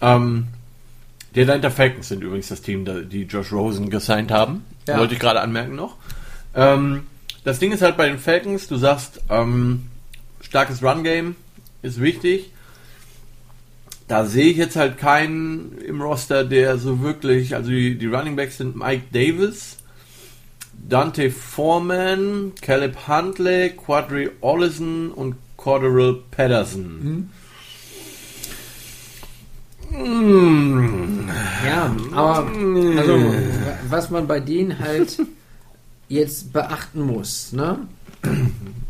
Ähm, die Atlanta Falcons sind übrigens das Team, die Josh Rosen gesigned haben. Ja. Wollte ich gerade anmerken noch. Ähm, das Ding ist halt bei den Falcons, du sagst, ähm, starkes Run-Game ist wichtig. Da sehe ich jetzt halt keinen im Roster, der so wirklich, also die, die Running Backs sind Mike Davis, Dante Foreman, Caleb Huntley, Quadri Ollison und Cordero Patterson. Mm. Ja, aber also was man bei denen halt jetzt beachten muss, ne?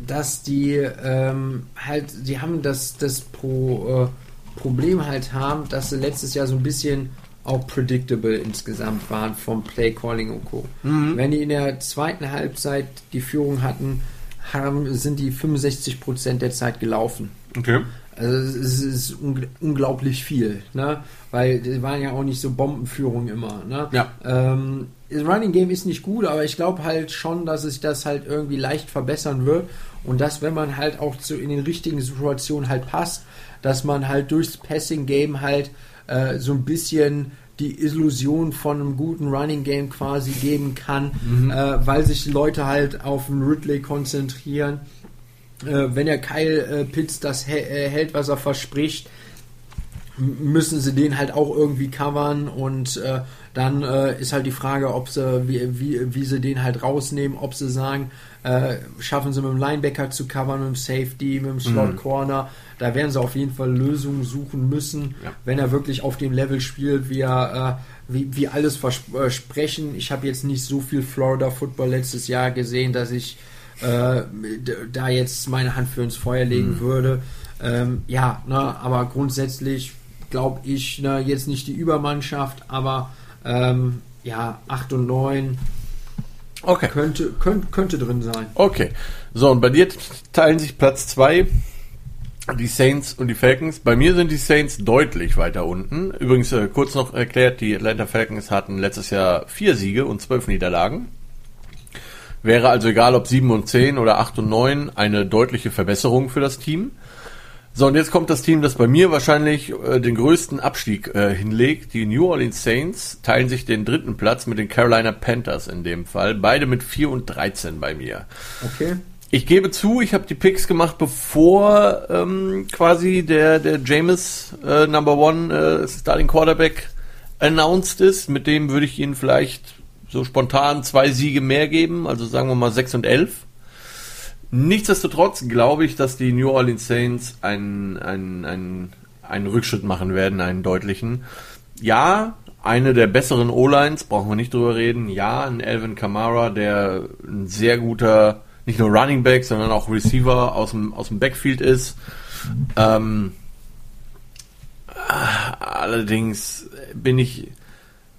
Dass die ähm, halt, die haben das, das Pro, äh, Problem halt haben, dass sie letztes Jahr so ein bisschen auch predictable insgesamt waren vom Play Calling und Co. Wenn die in der zweiten Halbzeit die Führung hatten, haben, sind die 65% der Zeit gelaufen. Okay. Also es ist ungl unglaublich viel, ne? Weil die waren ja auch nicht so Bombenführung immer, ne? Ja. Ähm, das Running Game ist nicht gut, aber ich glaube halt schon, dass sich das halt irgendwie leicht verbessern wird und dass wenn man halt auch zu in den richtigen Situationen halt passt, dass man halt durchs Passing Game halt äh, so ein bisschen die Illusion von einem guten Running Game quasi geben kann, äh, weil sich die Leute halt auf den Ridley konzentrieren äh, wenn der Kyle äh, Pitts das äh, hält, was er verspricht, müssen sie den halt auch irgendwie covern und äh, dann äh, ist halt die Frage, ob sie, wie, wie, wie sie den halt rausnehmen, ob sie sagen, äh, schaffen sie mit dem Linebacker zu covern, mit dem Safety, mit dem Slot Corner. Da werden sie auf jeden Fall Lösungen suchen müssen, Ja. wenn er wirklich auf dem Level spielt, wie er äh, wie, wie alles versprechen. Ich habe jetzt nicht so viel Florida Football letztes Jahr gesehen, dass ich äh, da jetzt meine Hand für ins Feuer legen würde. Ähm, ja, ne, aber grundsätzlich glaube ich, ne, jetzt nicht die Übermannschaft, aber ähm, ja, 8 und 9 Okay. könnte, könnte, könnte drin sein. Okay. So, und bei dir teilen sich Platz 2 die Saints und die Falcons. Bei mir sind die Saints deutlich weiter unten. Übrigens, äh, kurz noch erklärt, die Atlanta Falcons hatten letztes Jahr vier Siege und zwölf Niederlagen. Wäre also egal, ob 7 und 10 oder 8 und 9, eine deutliche Verbesserung für das Team. So, und jetzt kommt das Team, das bei mir wahrscheinlich äh, den größten Abstieg äh, hinlegt. Die New Orleans Saints teilen sich den dritten Platz mit den Carolina Panthers in dem Fall. Beide mit 4 und 13 bei mir. Okay. Ich gebe zu, ich habe die Picks gemacht, bevor ähm, quasi der, der James äh, Number One äh, Starting Quarterback announced ist. Mit dem würde ich Ihnen vielleicht so spontan zwei Siege mehr geben, also sagen wir mal 6 und 11. Nichtsdestotrotz glaube ich, dass die New Orleans Saints einen, einen, einen, einen Rückschritt machen werden, einen deutlichen. Ja, eine der besseren O-Lines, brauchen wir nicht drüber reden. Ja, ein Alvin Kamara, der ein sehr guter nicht nur Running Back, sondern auch Receiver aus dem, aus dem Backfield ist. Ähm, allerdings bin ich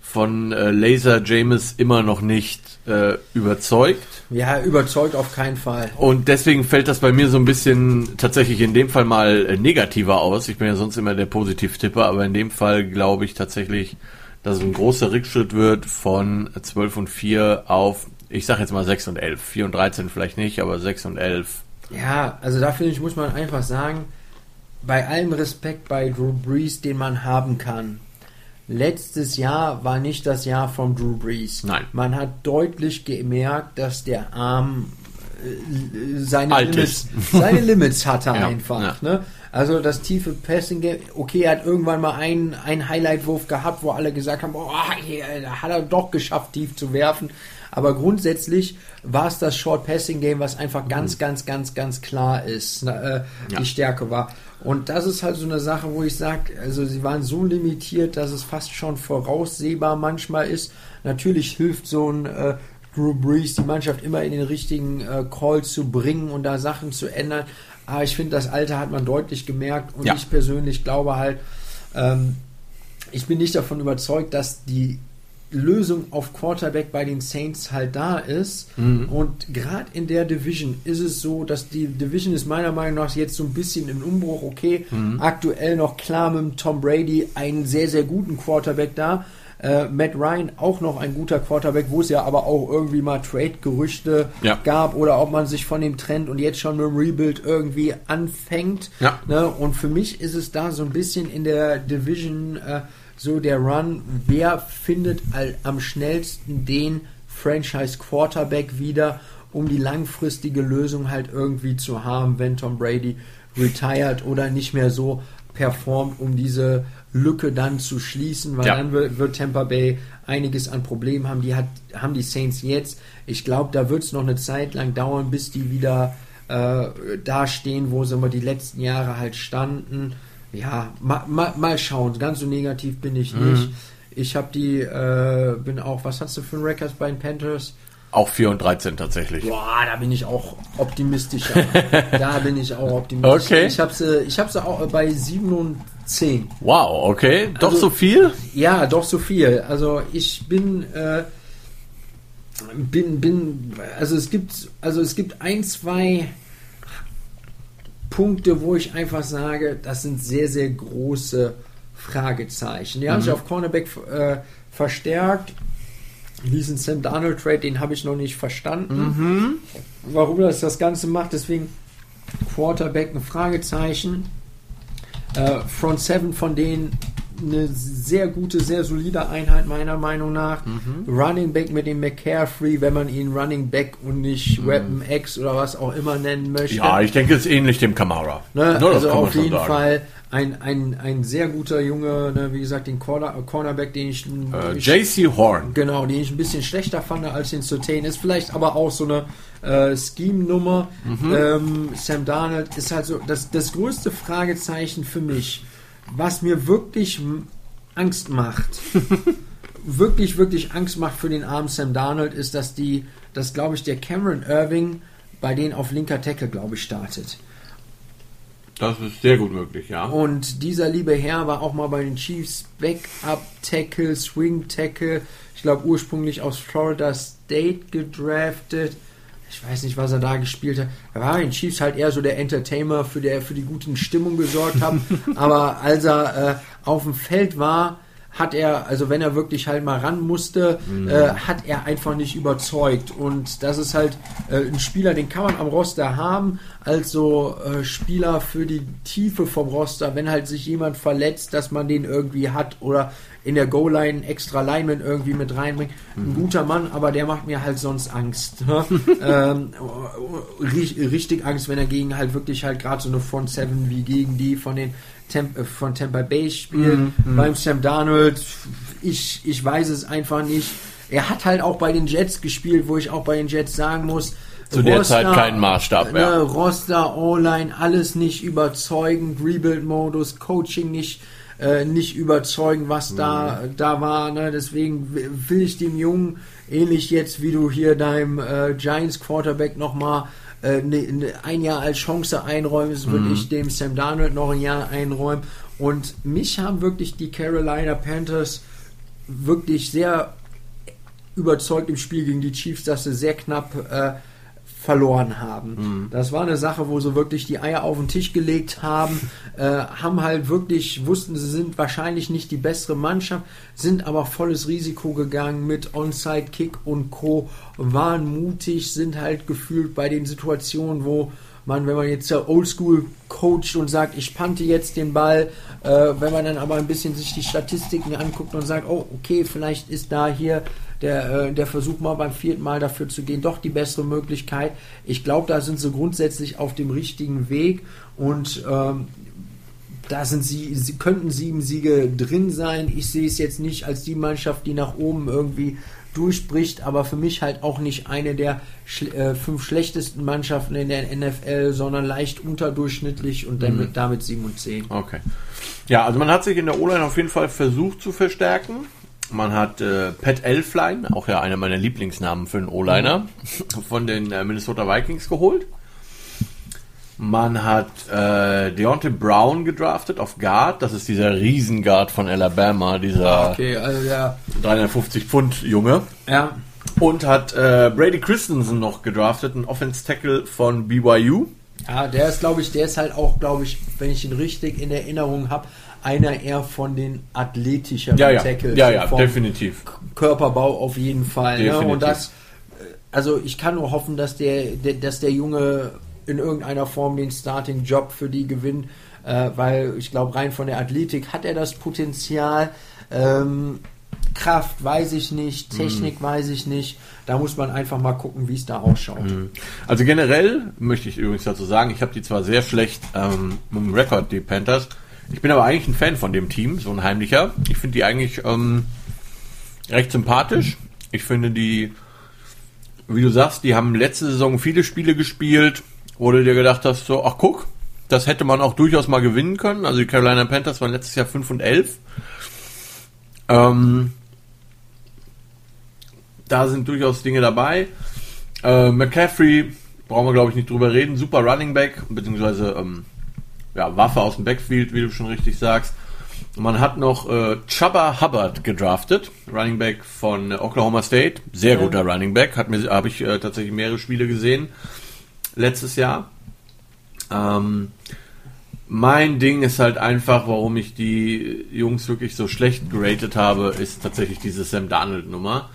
von äh, Laser James immer noch nicht äh, überzeugt. Ja, überzeugt auf keinen Fall. Und deswegen fällt das bei mir so ein bisschen tatsächlich in dem Fall mal äh, negativer aus. Ich bin ja sonst immer der Positivtipper, aber in dem Fall glaube ich tatsächlich, dass es ein großer Rückschritt wird von 12 und 4 auf, ich sag jetzt mal 6 und 11. 4 und 13 vielleicht nicht, aber 6 und 11. Ja, also da finde ich, muss man einfach sagen, bei allem Respekt bei Drew Brees, den man haben kann, letztes Jahr war nicht das Jahr von Drew Brees. Nein. Man hat deutlich gemerkt, dass der Arm äh, seine, Alt Limits, ist. seine Limits hatte Ja, einfach. ja. Ne? Also das tiefe Passing Game, okay, er hat irgendwann mal einen, einen Highlight-Wurf gehabt, wo alle gesagt haben, oh, da hat er doch geschafft, tief zu werfen. Aber grundsätzlich war es das Short Passing Game, was einfach ganz, ganz, ganz, ganz klar ist, ne, äh, Mhm. Ja. die Stärke war. Und das ist halt so eine Sache, wo ich sage, also sie waren so limitiert, dass es fast schon voraussehbar manchmal ist. Natürlich hilft so ein äh, Drew Brees, die Mannschaft immer in den richtigen äh, Call zu bringen und da Sachen zu ändern. Aber ich finde, das Alter hat man deutlich gemerkt und Ja. ich persönlich glaube halt, ähm, ich bin nicht davon überzeugt, dass die Lösung auf Quarterback bei den Saints halt da ist. Und gerade in der Division ist es so, dass die Division ist meiner Meinung nach jetzt so ein bisschen im Umbruch. Okay, aktuell noch klar mit Tom Brady einen sehr, sehr guten Quarterback da. Äh, Matt Ryan auch noch ein guter Quarterback, wo es ja aber auch irgendwie mal Trade-Gerüchte Ja. gab oder ob man sich von dem Trend und jetzt schon mit dem Rebuild irgendwie anfängt. Ja. Ne? Und für mich ist es da so ein bisschen in der Division äh, so der Run, wer findet all, am schnellsten den Franchise Quarterback wieder, um die langfristige Lösung halt irgendwie zu haben, wenn Tom Brady retired oder nicht mehr so performt, um diese Lücke dann zu schließen, weil Ja. dann wird, wird Tampa Bay einiges an Problemen haben. Die hat, haben die Saints jetzt. Ich glaube, da wird es noch eine Zeit lang dauern, bis die wieder äh, dastehen, wo sie mal die letzten Jahre halt standen. Ja, ma, ma, mal schauen. Ganz so negativ bin ich nicht. Ich habe die, äh, bin auch, was hast du für einen Record bei den Panthers? Auch 4 und 13 tatsächlich. Boah, da bin ich auch optimistischer. da bin ich auch optimistischer. Okay. Ich habe sie, ich hab sie auch bei 7 und 10. Wow, okay. Doch Also- so viel? Ja, doch so viel. Also ich bin, äh, bin, bin, also es gibt, also es gibt ein, zwei Punkte, wo ich einfach sage, das sind sehr, sehr große Fragezeichen. Die haben sich auf Cornerback äh, verstärkt. Diesen Sam Darnold Trade, den habe ich noch nicht verstanden. Warum das das Ganze macht, deswegen Quarterback ein Fragezeichen. Äh, Front 7 von denen eine sehr gute, sehr solide Einheit meiner Meinung nach. Running Back mit dem McCaffrey, wenn man ihn Running Back und nicht Weapon X oder was auch immer nennen möchte. Ja, ich denke, es ist ähnlich dem Kamara. Ne, das also kann man auf jeden sagen. Fall ein, ein, ein sehr guter Junge, ne, wie gesagt, den Corner, Cornerback, den ich, Äh, JC Horn. Genau, den ich ein bisschen schlechter fand als den Certain. Ist vielleicht aber auch so eine äh, Scheme-Nummer. Ähm, Sam Darnold ist halt so das, das größte Fragezeichen für mich, was mir wirklich Angst macht. wirklich, wirklich Angst macht für den armen Sam Darnold, ist, dass die, dass glaube ich der Cameron Irving bei denen auf linker Tackle, glaube ich, startet. Das ist sehr gut möglich, ja. Und dieser liebe Herr war auch mal bei den Chiefs Backup Tackle, Swing Tackle. Ich glaube ursprünglich aus Florida State gedraftet. Ich weiß nicht, was er da gespielt hat. Er war den Chiefs halt eher so der Entertainer, für der für die guten Stimmung gesorgt hat. Aber als er äh, auf dem Feld war, hat er, also wenn er wirklich halt mal ran musste, äh, hat er einfach nicht überzeugt. Und das ist halt äh, ein Spieler, den kann man am Roster haben, als so äh, Spieler für die Tiefe vom Roster, wenn halt sich jemand verletzt, dass man den irgendwie hat oder in der Goal-Line extra Lineman irgendwie mit reinbringt. Ein guter Mann, aber der macht mir halt sonst Angst. ne? ähm, ri- richtig Angst, wenn er gegen halt wirklich halt gerade so eine Front Seven wie gegen die von den Temp äh, von Tampa Bay spielt. Beim Sam Darnold, ich, ich weiß es einfach nicht. Er hat halt auch bei den Jets gespielt, wo ich auch bei den Jets sagen muss, Zu der Zeit kein Maßstab mehr. Ne, Roster, O-Line, alles nicht überzeugend, Rebuild-Modus, Coaching nicht äh, nicht überzeugen, was da, da war. Ne? Deswegen will ich dem Jungen, ähnlich jetzt wie du hier deinem äh, Giants Quarterback nochmal äh, ne, ne, ein Jahr als Chance einräumst, würde ich dem Sam Darnold noch ein Jahr einräumen. Und mich haben wirklich die Carolina Panthers wirklich sehr überzeugt im Spiel gegen die Chiefs, dass sie sehr knapp äh, verloren haben. Das war eine Sache, wo sie wirklich die Eier auf den Tisch gelegt haben, äh, haben halt wirklich, wussten, sie sind wahrscheinlich nicht die bessere Mannschaft, sind aber volles Risiko gegangen mit Onside-Kick und Co., waren mutig, sind halt gefühlt bei den Situationen, wo man, wenn man jetzt Oldschool coacht und sagt, ich pante jetzt den Ball, äh, wenn man dann aber ein bisschen sich die Statistiken anguckt und sagt, oh, okay, vielleicht ist da hier der, äh, der Versuch mal beim vierten Mal dafür zu gehen, doch die bessere Möglichkeit. Ich glaube, da sind sie grundsätzlich auf dem richtigen Weg und ähm, da sind sie, sie könnten sieben Siege drin sein. Ich sehe es jetzt nicht als die Mannschaft, die nach oben irgendwie durchbricht, aber für mich halt auch nicht eine der schl äh, fünf schlechtesten Mannschaften in der NFL, sondern leicht unterdurchschnittlich und damit, damit 7 und 10. Okay. Ja, also man hat sich in der O-Line auf jeden Fall versucht zu verstärken. Man hat äh, Pat Elfline, auch ja einer meiner Lieblingsnamen für einen O-Liner, von den äh, Minnesota Vikings geholt. Man hat äh, Deontay Brown gedraftet auf Guard. Das ist dieser Riesenguard von Alabama, dieser Okay, also ja, 350 Pfund Junge. ja, Und hat äh, Brady Christensen noch gedraftet, ein Offense Tackle von BYU. Ja, der ist, glaube ich, der ist halt auch, glaube ich, wenn ich ihn richtig in Erinnerung habe, einer eher von den athletischeren Ja, ja, Tackles. ja, ja, definitiv. Körperbau auf jeden Fall. Ne? Definitiv. Und das, äh, also ich kann nur hoffen, dass der, der, dass der Junge in irgendeiner Form den Starting-Job für die gewinnt, äh, weil ich glaube, rein von der Athletik hat er das Potenzial. Ähm, Kraft weiß ich nicht, Technik Mhm. weiß ich nicht. Da muss man einfach mal gucken, wie es da ausschaut. Also generell möchte ich übrigens dazu sagen, ich habe die zwar sehr schlecht ähm, mit dem Rekord, die Panthers. Ich bin aber eigentlich ein Fan von dem Team, so ein heimlicher. Ich finde die eigentlich ähm, recht sympathisch. Ich finde die, wie du sagst, die haben letzte Saison viele Spiele gespielt, wo du dir gedacht hast, so, ach guck, das hätte man auch durchaus mal gewinnen können. Also die Carolina Panthers waren letztes Jahr 5 und 11. Ähm, da sind durchaus Dinge dabei. Äh, McCaffrey, brauchen wir glaube ich nicht drüber reden, super Running Back, beziehungsweise ähm, ja, Waffe aus dem Backfield, wie du schon richtig sagst. Man hat noch äh, Chubba Hubbard gedraftet, Running Back von Oklahoma State, sehr Ja. guter Running Back, habe ich äh, tatsächlich mehrere Spiele gesehen letztes Jahr. Ähm, mein Ding ist halt einfach, warum ich die Jungs wirklich so schlecht geratet habe, ist tatsächlich diese Sam Darnold Nummer.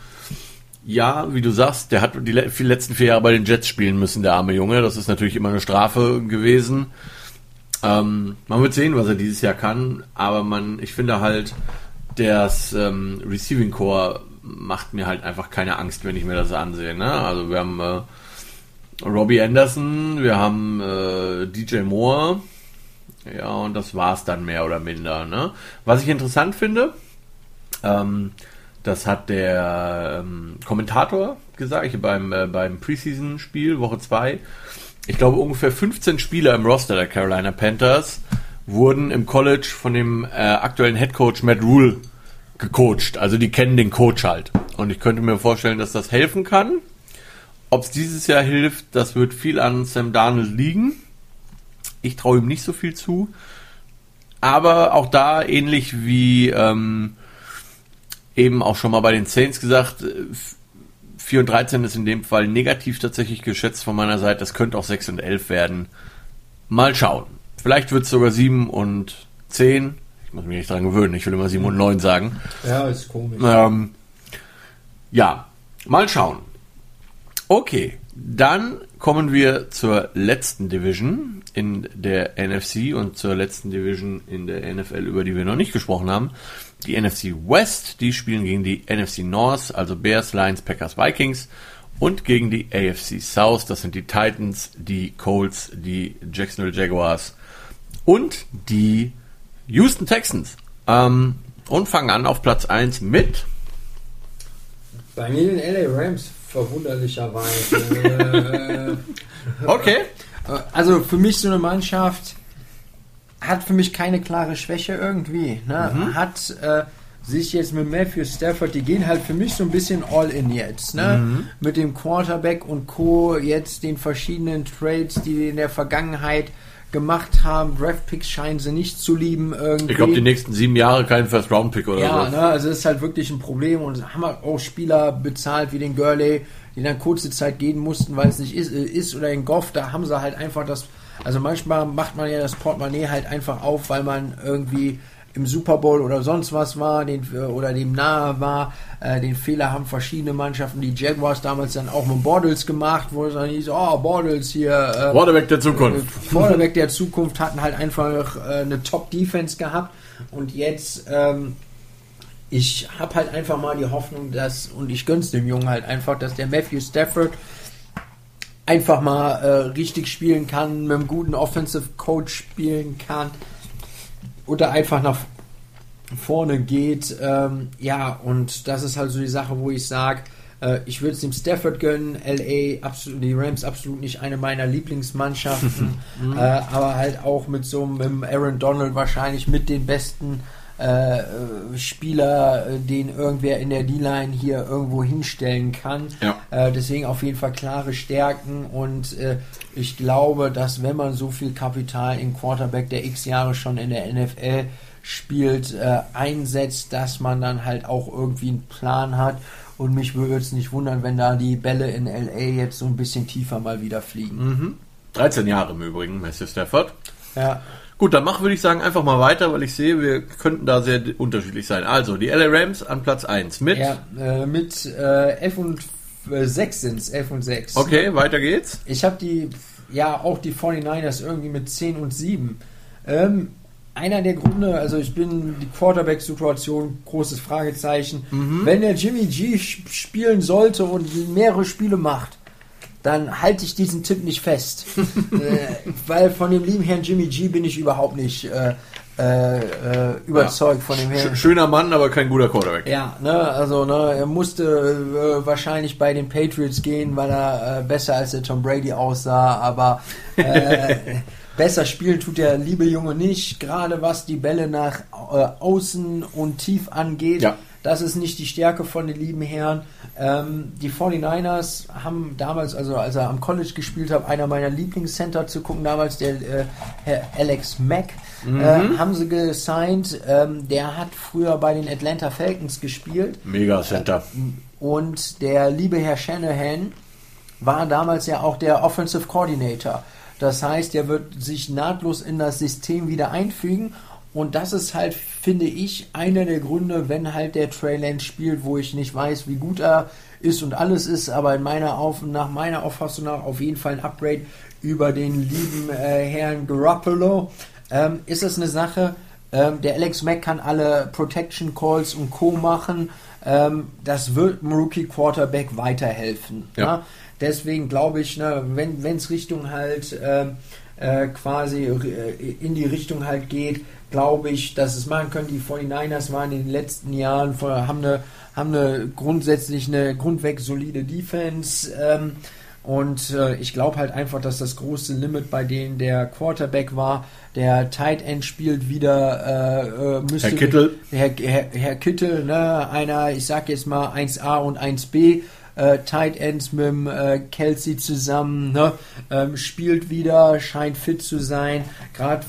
Ja, wie du sagst, der hat die le- die letzten vier Jahre bei den Jets spielen müssen, der arme Junge. Das ist natürlich immer eine Strafe gewesen. Ähm, man wird sehen, was er dieses Jahr kann, aber man, ich finde halt, das ähm, Receiving Core macht mir halt einfach keine Angst, wenn ich mir das ansehe. Ne? Also wir haben äh, Robbie Anderson, wir haben äh, DJ Moore, ja, und das war's dann mehr oder minder. Ne? Was ich interessant finde, ähm, das hat der ähm, Kommentator gesagt, ich, beim, äh, beim Preseason-Spiel, Woche 2. Ich glaube, ungefähr 15 Spieler im Roster der Carolina Panthers wurden im College von dem äh, aktuellen Head Coach Matt Rule gecoacht. Also die kennen den Coach halt. Und ich könnte mir vorstellen, dass das helfen kann. Ob es dieses Jahr hilft, das wird viel an Sam Darnold liegen. Ich traue ihm nicht so viel zu. Aber auch da, ähnlich wie ähm, eben auch schon mal bei den Saints gesagt, äh, 4 und 13 ist in dem Fall negativ tatsächlich geschätzt von meiner Seite. Das könnte auch 6 und 11 werden. Mal schauen. Vielleicht wird es sogar 7 und 10. Ich muss mich nicht dran gewöhnen. Ich will immer 7 und 9 sagen. Ja, ist komisch. Ähm, ja, mal schauen. Okay, dann kommen wir zur letzten Division in der NFC und zur letzten Division in der NFL, über die wir noch nicht gesprochen haben. Die NFC West, die spielen gegen die NFC North, also Bears, Lions, Packers, Vikings und gegen die AFC South, das sind die Titans, die Colts, die Jacksonville Jaguars und die Houston Texans. Ähm, und fangen an auf Platz 1 mit Bei mir den LA Rams, verwunderlicherweise. Okay. äh, also für mich so eine Mannschaft, hat für mich keine klare Schwäche irgendwie. Ne? Mhm. Hat äh, sich jetzt mit Matthew Stafford, die gehen halt für mich so ein bisschen all in jetzt. Ne? Mhm. Mit dem Quarterback und Co. Jetzt den verschiedenen Trades, die die in der Vergangenheit gemacht haben. Draftpicks scheinen sie nicht zu lieben irgendwie. Ich glaube, die nächsten sieben Jahre kein First-Round-Pick oder Ja, so. ne, also das ist halt wirklich ein Problem und haben halt auch Spieler bezahlt wie den Gurley, die dann kurze Zeit gehen mussten, weil es nicht ist, äh, ist oder den Goff, da haben sie halt einfach das, also manchmal macht man ja das Portemonnaie halt einfach auf, weil man irgendwie im Super Bowl oder sonst was war, den, äh, oder dem nahe war. Äh, den Fehler haben verschiedene Mannschaften, die Jaguars damals dann auch mit Bortles gemacht, wo es dann hieß, oh, Bortles hier, äh, Quarterback der Zukunft. Vorderweg der Zukunft hatten halt einfach äh, eine Top-Defense gehabt und jetzt ähm, ich habe halt einfach mal die Hoffnung, dass und ich gönn's dem Jungen halt einfach, dass der Matthew Stafford einfach mal äh, richtig spielen kann, mit einem guten Offensive Coach spielen kann oder einfach nach vorne geht. Ähm, ja, und das ist halt so die Sache, wo ich sage, äh, ich würde es dem Stafford gönnen, LA, absolut, die Rams absolut nicht eine meiner Lieblingsmannschaften, äh, aber halt auch mit so einem Aaron Donald wahrscheinlich mit den besten äh, Spieler, äh, den irgendwer in der D-Line hier irgendwo hinstellen kann. Ja. Äh, deswegen auf jeden Fall klare Stärken und äh, ich glaube, dass wenn man so viel Kapital in Quarterback, der x Jahre schon in der NFL spielt, äh, einsetzt, dass man dann halt auch irgendwie einen Plan hat. Und mich würde es nicht wundern, wenn da die Bälle in LA jetzt so ein bisschen tiefer mal wieder fliegen. Mhm. 13 Jahre im Übrigen, Matthew Stafford. Ja. Gut, dann machen würde ich sagen einfach mal weiter, weil ich sehe, wir könnten da sehr unterschiedlich sein. Also, die LA Rams an Platz 1 mit. Ja, äh, mit äh, 11 und äh, 6 sind es, 11 und 6. Okay, weiter geht's. Ich habe die, ja, auch die 49ers irgendwie mit 10 und 7. Ähm, einer der Gründe, also ich bin die Quarterback-Situation, großes Fragezeichen. Wenn der Jimmy G sp- spielen sollte und mehrere Spiele macht, dann halte ich diesen Tipp nicht fest. äh, weil von dem lieben Herrn Jimmy G bin ich überhaupt nicht äh, äh, äh, überzeugt von dem Herrn. Sch schöner Mann, aber kein guter Quarterback. Ja, ne, also ne, er musste äh, wahrscheinlich bei den Patriots gehen, weil er äh, besser als der Tom Brady aussah, aber besser spielen tut der liebe Junge nicht, gerade was die Bälle nach außen und tief angeht. Ja. Das ist nicht die Stärke von den lieben Herren. Ähm, die 49ers haben damals, also als er am College gespielt hat, einer meiner Lieblingscenter zu gucken, damals der äh, Herr Alex Mack, äh, haben sie gesigned. Ähm, der hat früher bei den Atlanta Falcons gespielt. Mega Center. Und der liebe Herr Shanahan war damals ja auch der Offensive Coordinator. Das heißt, er wird sich nahtlos in das System wieder einfügen. Und das ist halt, finde ich, einer der Gründe, wenn halt der Trey Lance spielt, wo ich nicht weiß, wie gut er ist und alles ist, aber in meiner Auf nach meiner Auffassung nach auf jeden Fall ein Upgrade über den lieben äh, Herrn Garoppolo. Ähm, ist es eine Sache, ähm, der Alex Mack kann alle Protection Calls und Co. machen. Ähm, das wird dem Rookie Quarterback weiterhelfen. Ja. Ne? Deswegen glaube ich, ne, wenn es Richtung halt ähm, äh, quasi äh, in die Richtung halt geht, glaube ich, dass es machen können. Die 49ers waren in den letzten Jahren, haben eine, haben eine grundsätzlich eine grundweg solide Defense. Ähm, und äh, ich glaube halt einfach, dass das große Limit bei denen der Quarterback war. Der Tight End spielt wieder, äh, äh, müsste Herr Kittel. Herr, Herr, Herr Kittel, ne, einer, ich sag jetzt mal 1A und 1B, äh, Tight Ends mit dem äh, Kelsey zusammen, ne, ähm, spielt wieder, scheint fit zu sein. Gerade,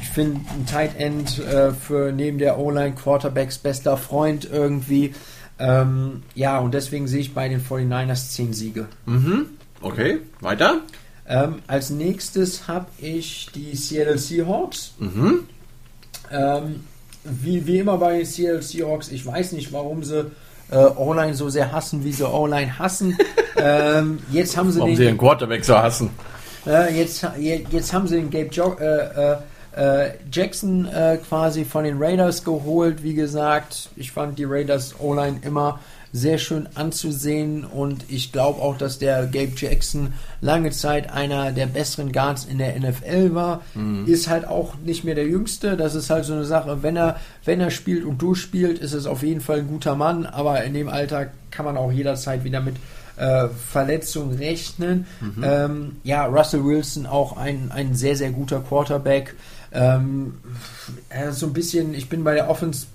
ich finde, ein Tight End äh, für neben der O-Line Quarterbacks bester Freund irgendwie. Ähm, ja, und deswegen sehe ich bei den 49ers 10 Siege. Mhm. Okay, weiter. Ähm, als nächstes habe ich die Seattle Seahawks. Mhm. Ähm, wie, wie immer bei den Seattle Seahawks, ich weiß nicht, warum sie äh, O-Line so sehr hassen, wie sie O-Line hassen. ähm, jetzt haben sie Warum den, sie den Quarterback so hassen. äh, jetzt, je- jetzt haben sie den Gabe jo äh, äh, äh, Jackson äh, quasi von den Raiders geholt. Wie gesagt, ich fand die Raiders O-Line immer sehr schön anzusehen und ich glaube auch, dass der Gabe Jackson lange Zeit einer der besseren Guards in der NFL war. Ist halt auch nicht mehr der Jüngste. Das ist halt so eine Sache. Wenn er, wenn er spielt und durchspielt, ist es auf jeden Fall ein guter Mann, aber in dem Alter kann man auch jederzeit wieder mit äh, Verletzung rechnen. Mhm. Ähm, ja, Russell Wilson auch ein, ein sehr, sehr guter Quarterback. Ähm, äh, so ein bisschen, ich bin bei der Offense,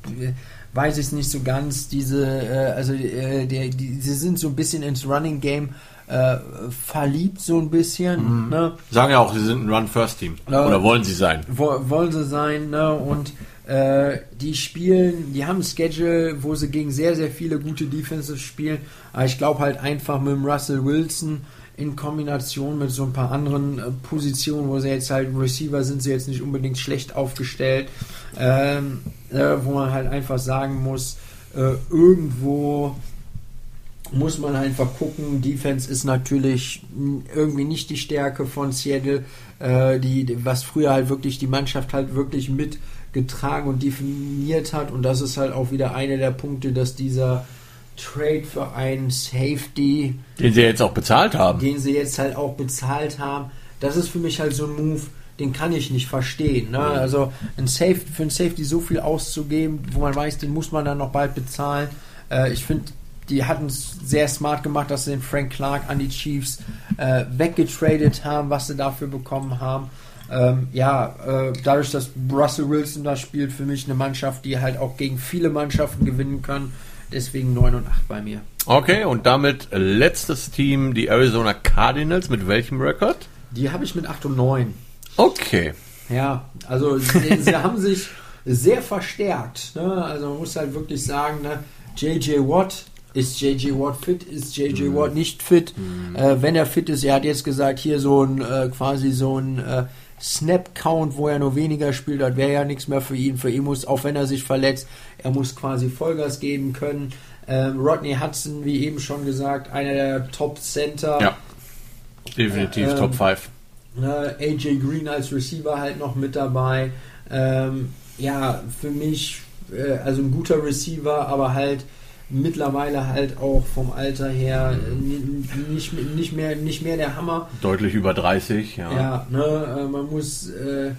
weiß ich es nicht so ganz, diese, äh, also äh, der, die, sie sind so ein bisschen ins Running Game äh, verliebt, so ein bisschen. Mhm. Ne? Sagen ja auch, sie sind ein Run-First-Team. Oder wollen sie sein? Wo, wollen sie sein, ne? Und äh, die spielen, die haben ein Schedule, wo sie gegen sehr, sehr viele gute Defenses spielen. Aber ich glaube halt einfach mit dem Russell Wilson in Kombination mit so ein paar anderen äh, Positionen, wo sie jetzt halt Receiver sind, sie jetzt nicht unbedingt schlecht aufgestellt, ähm, äh, wo man halt einfach sagen muss, äh, irgendwo muss man einfach gucken. Defense ist natürlich irgendwie nicht die Stärke von Seattle, äh, die, was früher halt wirklich die Mannschaft halt wirklich mitgetragen und definiert hat. Und das ist halt auch wieder einer der Punkte, dass dieser Trade für einen Safety, den sie jetzt auch bezahlt haben, den sie jetzt halt auch bezahlt haben, das ist für mich halt so ein Move, den kann ich nicht verstehen. Ne? Also ein Safety, für einen Safety so viel auszugeben, wo man weiß, den muss man dann noch bald bezahlen. Äh, ich finde, die hatten es sehr smart gemacht, dass sie den Frank Clark an die Chiefs äh, weggetradet haben, was sie dafür bekommen haben. Ähm, ja, äh, dadurch, dass Russell Wilson da spielt, für mich eine Mannschaft, die halt auch gegen viele Mannschaften gewinnen kann. Deswegen 9 und 8 bei mir. Okay, und damit letztes Team, die Arizona Cardinals. Mit welchem Rekord? Die habe ich mit 8 und 9. Okay. Ja, also sie, sie haben sich sehr verstärkt. Ne? Also man muss halt wirklich sagen, ne? JJ Watt ist JJ Watt fit? Ist JJ mhm. Watt nicht fit? Mhm. Äh, wenn er fit ist, er hat jetzt gesagt, hier so ein äh, quasi so ein äh, Snap-Count, wo er nur weniger spielt, das wäre ja nichts mehr für ihn. Für ihn muss, auch wenn er sich verletzt, er muss quasi Vollgas geben können. Ähm, Rodney Hudson, wie eben schon gesagt, einer der Top-Center. Ja, definitiv ähm, Top 5. AJ Green als Receiver halt noch mit dabei. Ähm, ja, für mich, äh, also ein guter Receiver, aber halt mittlerweile halt auch vom Alter her nicht, nicht, mehr, nicht mehr der Hammer. Deutlich über 30, ja. Ja, ne, äh, man muss äh,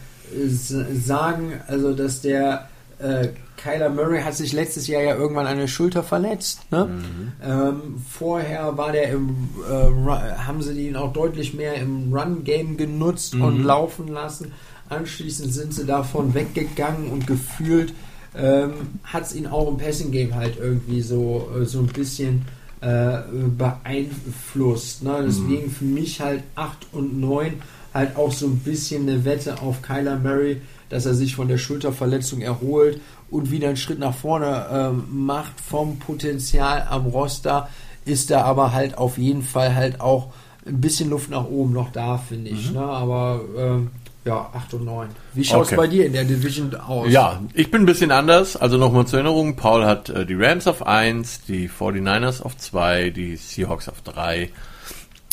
sagen, also dass der äh, Kyler Murray hat sich letztes Jahr ja irgendwann eine Schulter verletzt. Ne? Mhm. Ähm, vorher war der im, äh, haben sie ihn auch deutlich mehr im Run-Game genutzt mhm. und laufen lassen. Anschließend sind sie davon weggegangen und gefühlt ähm, hat es ihn auch im Passing Game halt irgendwie so, äh, so ein bisschen äh, beeinflusst. Ne? Deswegen mhm. für mich halt 8 und 9 halt auch so ein bisschen eine Wette auf Kyler Murray, dass er sich von der Schulterverletzung erholt und wieder einen Schritt nach vorne ähm, macht vom Potenzial am Roster, ist da aber halt auf jeden Fall halt auch ein bisschen Luft nach oben noch da, finde ich. Mhm. Ne? Aber ähm, ja, 8 und 9. Wie schaut es okay. bei dir in der Division aus? Ja, ich bin ein bisschen anders. Also nochmal zur Erinnerung, Paul hat äh, die Rams auf 1, die 49ers auf 2, die Seahawks auf 3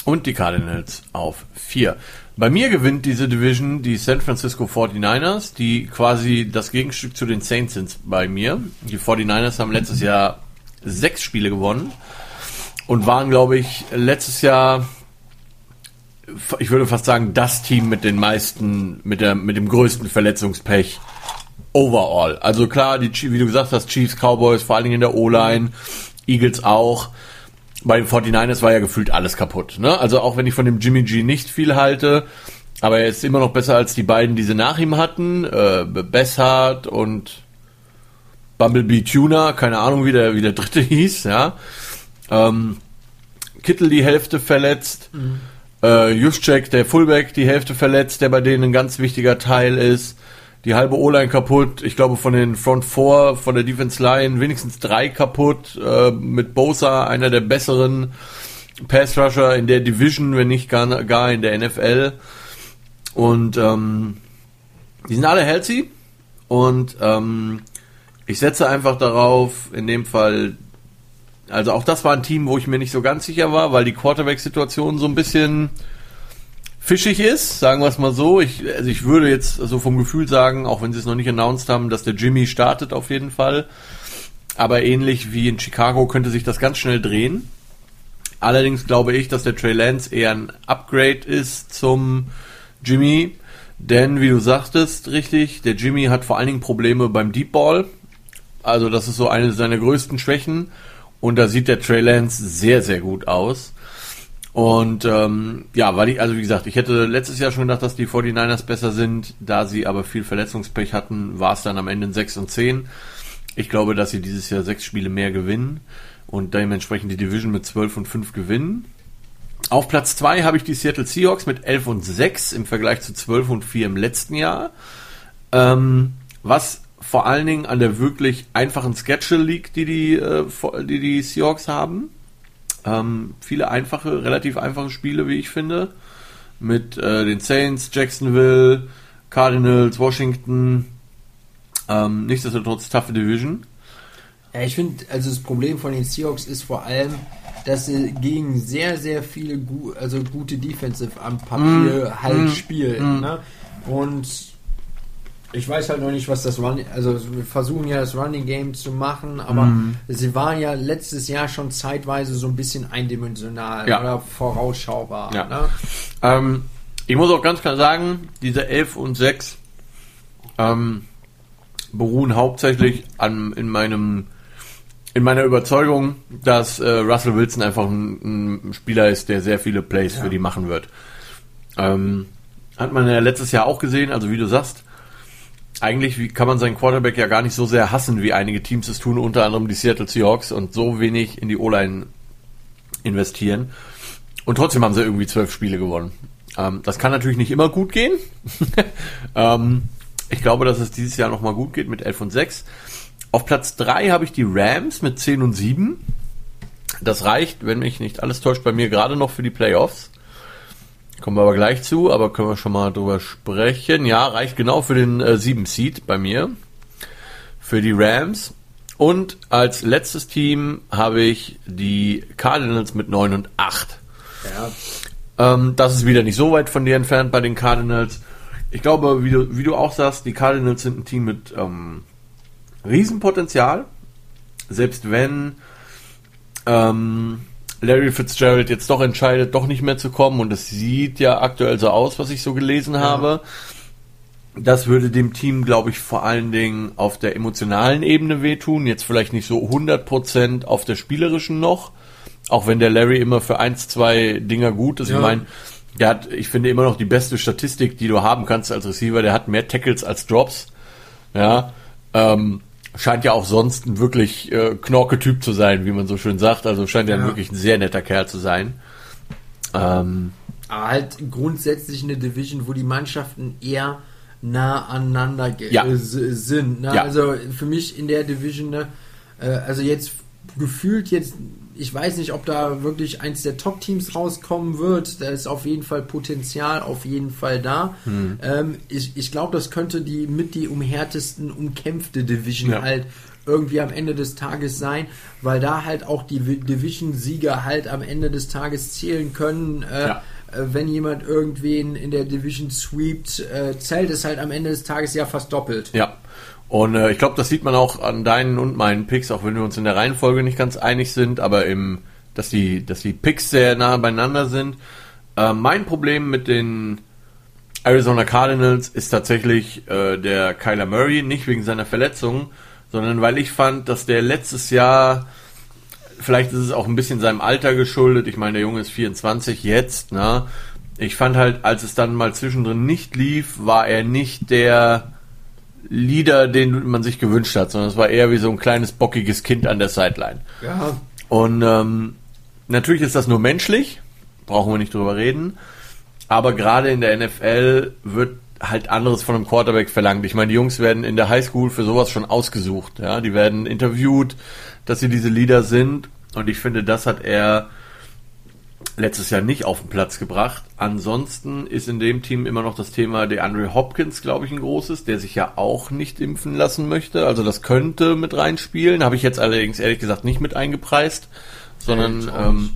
und die Cardinals auf 4. Bei mir gewinnt diese Division die San Francisco 49ers, die quasi das Gegenstück zu den Saints sind bei mir. Die 49ers haben letztes Jahr sechs Spiele gewonnen und waren, glaube ich, letztes Jahr ich würde fast sagen, das Team mit den meisten, mit der, mit dem größten Verletzungspech overall. Also klar, die, wie du gesagt hast, Chiefs, Cowboys, vor allen Dingen in der O-Line, Eagles auch. Bei den 49ers war ja gefühlt alles kaputt. Ne? Also auch wenn ich von dem Jimmy G nicht viel halte, aber er ist immer noch besser als die beiden, die sie nach ihm hatten. Äh, Bessart und Bumblebee Tuner, keine Ahnung, wie der, wie der dritte hieß, ja. Ähm, Kittel die Hälfte verletzt. Mhm. Äh, Juszczyk, der Fullback, die Hälfte verletzt, der bei denen ein ganz wichtiger Teil ist. Die halbe O-Line kaputt. Ich glaube, von den Front Four, von der Defense Line wenigstens drei kaputt. Äh, mit Bosa, einer der besseren Pass Rusher in der Division, wenn nicht gar, gar in der NFL. Und ähm, die sind alle healthy. Und ähm, ich setze einfach darauf, in dem Fall also auch das war ein Team, wo ich mir nicht so ganz sicher war, weil die Quarterback-Situation so ein bisschen fischig ist, sagen wir es mal so. Ich, also ich würde jetzt so vom Gefühl sagen, auch wenn sie es noch nicht announced haben, dass der Jimmy startet auf jeden Fall. Aber ähnlich wie in Chicago könnte sich das ganz schnell drehen. Allerdings glaube ich, dass der Trey Lance eher ein Upgrade ist zum Jimmy. Denn, wie du sagtest, richtig, der Jimmy hat vor allen Dingen Probleme beim Deep Ball. Also das ist so eine seiner größten Schwächen. Und da sieht der Trey Lance sehr, sehr gut aus. Und ähm, ja, weil ich, also wie gesagt, ich hätte letztes Jahr schon gedacht, dass die 49ers besser sind, da sie aber viel Verletzungspech hatten, war es dann am Ende in 6 und 10. Ich glaube, dass sie dieses Jahr sechs Spiele mehr gewinnen und dementsprechend die Division mit 12 und 5 gewinnen. Auf Platz 2 habe ich die Seattle Seahawks mit 11 und 6 im Vergleich zu 12 und 4 im letzten Jahr. Ähm, was vor allen Dingen an der wirklich einfachen Schedule liegt, die die, äh, die, die Seahawks haben. Ähm, viele einfache, relativ einfache Spiele, wie ich finde. Mit äh, den Saints, Jacksonville, Cardinals, Washington. Ähm, nichtsdestotrotz toughe Division. Ja, ich finde, also das Problem von den Seahawks ist vor allem, dass sie gegen sehr, sehr viele gu also gute Defensive am Papier mm, halt mm, spielen. Mm. Ne? Und ich weiß halt noch nicht, was das Running, also wir versuchen ja das Running Game zu machen, aber mm. sie waren ja letztes Jahr schon zeitweise so ein bisschen eindimensional ja. oder vorausschaubar. Ja. Ne? Ähm, ich muss auch ganz klar sagen, diese 11 und 6 ähm, beruhen hauptsächlich an in meinem in meiner Überzeugung, dass äh, Russell Wilson einfach ein, ein, Spieler ist, der sehr viele Plays ja. für die machen wird. Ähm, hat man ja letztes Jahr auch gesehen, also wie du sagst, eigentlich kann man seinen Quarterback ja gar nicht so sehr hassen, wie einige Teams es tun, unter anderem die Seattle Seahawks und so wenig in die O-Line investieren. Und trotzdem haben sie irgendwie zwölf Spiele gewonnen. Ähm, das kann natürlich nicht immer gut gehen. ähm, ich glaube, dass es dieses Jahr nochmal gut geht mit 11 und 6. Auf Platz 3 habe ich die Rams mit 10 und 7. Das reicht, wenn mich nicht alles täuscht, bei mir gerade noch für die Playoffs. Kommen wir aber gleich zu, aber können wir schon mal drüber sprechen. Ja, reicht genau für den äh, 7 Seed bei mir. Für die Rams. Und als letztes Team habe ich die Cardinals mit 9 und 8. Ja. Ähm, das ist wieder nicht so weit von dir entfernt bei den Cardinals. Ich glaube, wie du, wie du auch sagst, die Cardinals sind ein Team mit ähm, Riesenpotenzial. Selbst wenn ähm, Larry Fitzgerald jetzt doch entscheidet, doch nicht mehr zu kommen, und es sieht ja aktuell so aus, was ich so gelesen ja. habe. Das würde dem Team, glaube ich, vor allen Dingen auf der emotionalen Ebene wehtun. Jetzt vielleicht nicht so 100% auf der spielerischen noch. Auch wenn der Larry immer für eins, zwei Dinger gut ist. Ja. Ich meine, der hat, ich finde, immer noch die beste Statistik, die du haben kannst als Receiver. Der hat mehr Tackles als Drops. Ja. Ähm, scheint ja auch sonst ein wirklich äh, Knorke-Typ zu sein, wie man so schön sagt. Also scheint ja, ja wirklich ein sehr netter Kerl zu sein. Ähm, Aber halt grundsätzlich eine Division, wo die Mannschaften eher nah aneinander ja. sind. Ne? Ja. Also für mich in der Division, ne, äh, also jetzt gefühlt jetzt ich weiß nicht, ob da wirklich eins der Top-Teams rauskommen wird. Da ist auf jeden Fall Potenzial auf jeden Fall da. Hm. Ähm, ich ich glaube, das könnte die mit die umhärtesten umkämpfte Division ja. halt irgendwie am Ende des Tages sein, weil da halt auch die Division-Sieger halt am Ende des Tages zählen können. Äh, ja. Äh, wenn jemand irgendwen in der Division sweept, äh, zählt es halt am Ende des Tages ja fast doppelt. Ja. Und äh, ich glaube, das sieht man auch an deinen und meinen Picks, auch wenn wir uns in der Reihenfolge nicht ganz einig sind, aber im, dass die, dass die Picks sehr nah beieinander sind. Äh, mein Problem mit den Arizona Cardinals ist tatsächlich äh, der Kyler Murray, nicht wegen seiner Verletzung, sondern weil ich fand, dass der letztes Jahr, vielleicht ist es auch ein bisschen seinem Alter geschuldet, ich meine, der Junge ist 24 jetzt, ne? Ich fand halt, als es dann mal zwischendrin nicht lief, war er nicht der Leader, den man sich gewünscht hat, sondern es war eher wie so ein kleines bockiges Kind an der Sideline. Ja. Und ähm, natürlich ist das nur menschlich, brauchen wir nicht drüber reden. Aber gerade in der NFL wird halt anderes von einem Quarterback verlangt. Ich meine, die Jungs werden in der Highschool für sowas schon ausgesucht. Ja, die werden interviewt, dass sie diese Leader sind. Und ich finde, das hat er letztes Jahr nicht auf den Platz gebracht. Ansonsten ist in dem Team immer noch das Thema der Andre Hopkins, glaube ich, ein großes, der sich ja auch nicht impfen lassen möchte. Also das könnte mit reinspielen. Habe ich jetzt allerdings ehrlich gesagt nicht mit eingepreist, sondern ähm,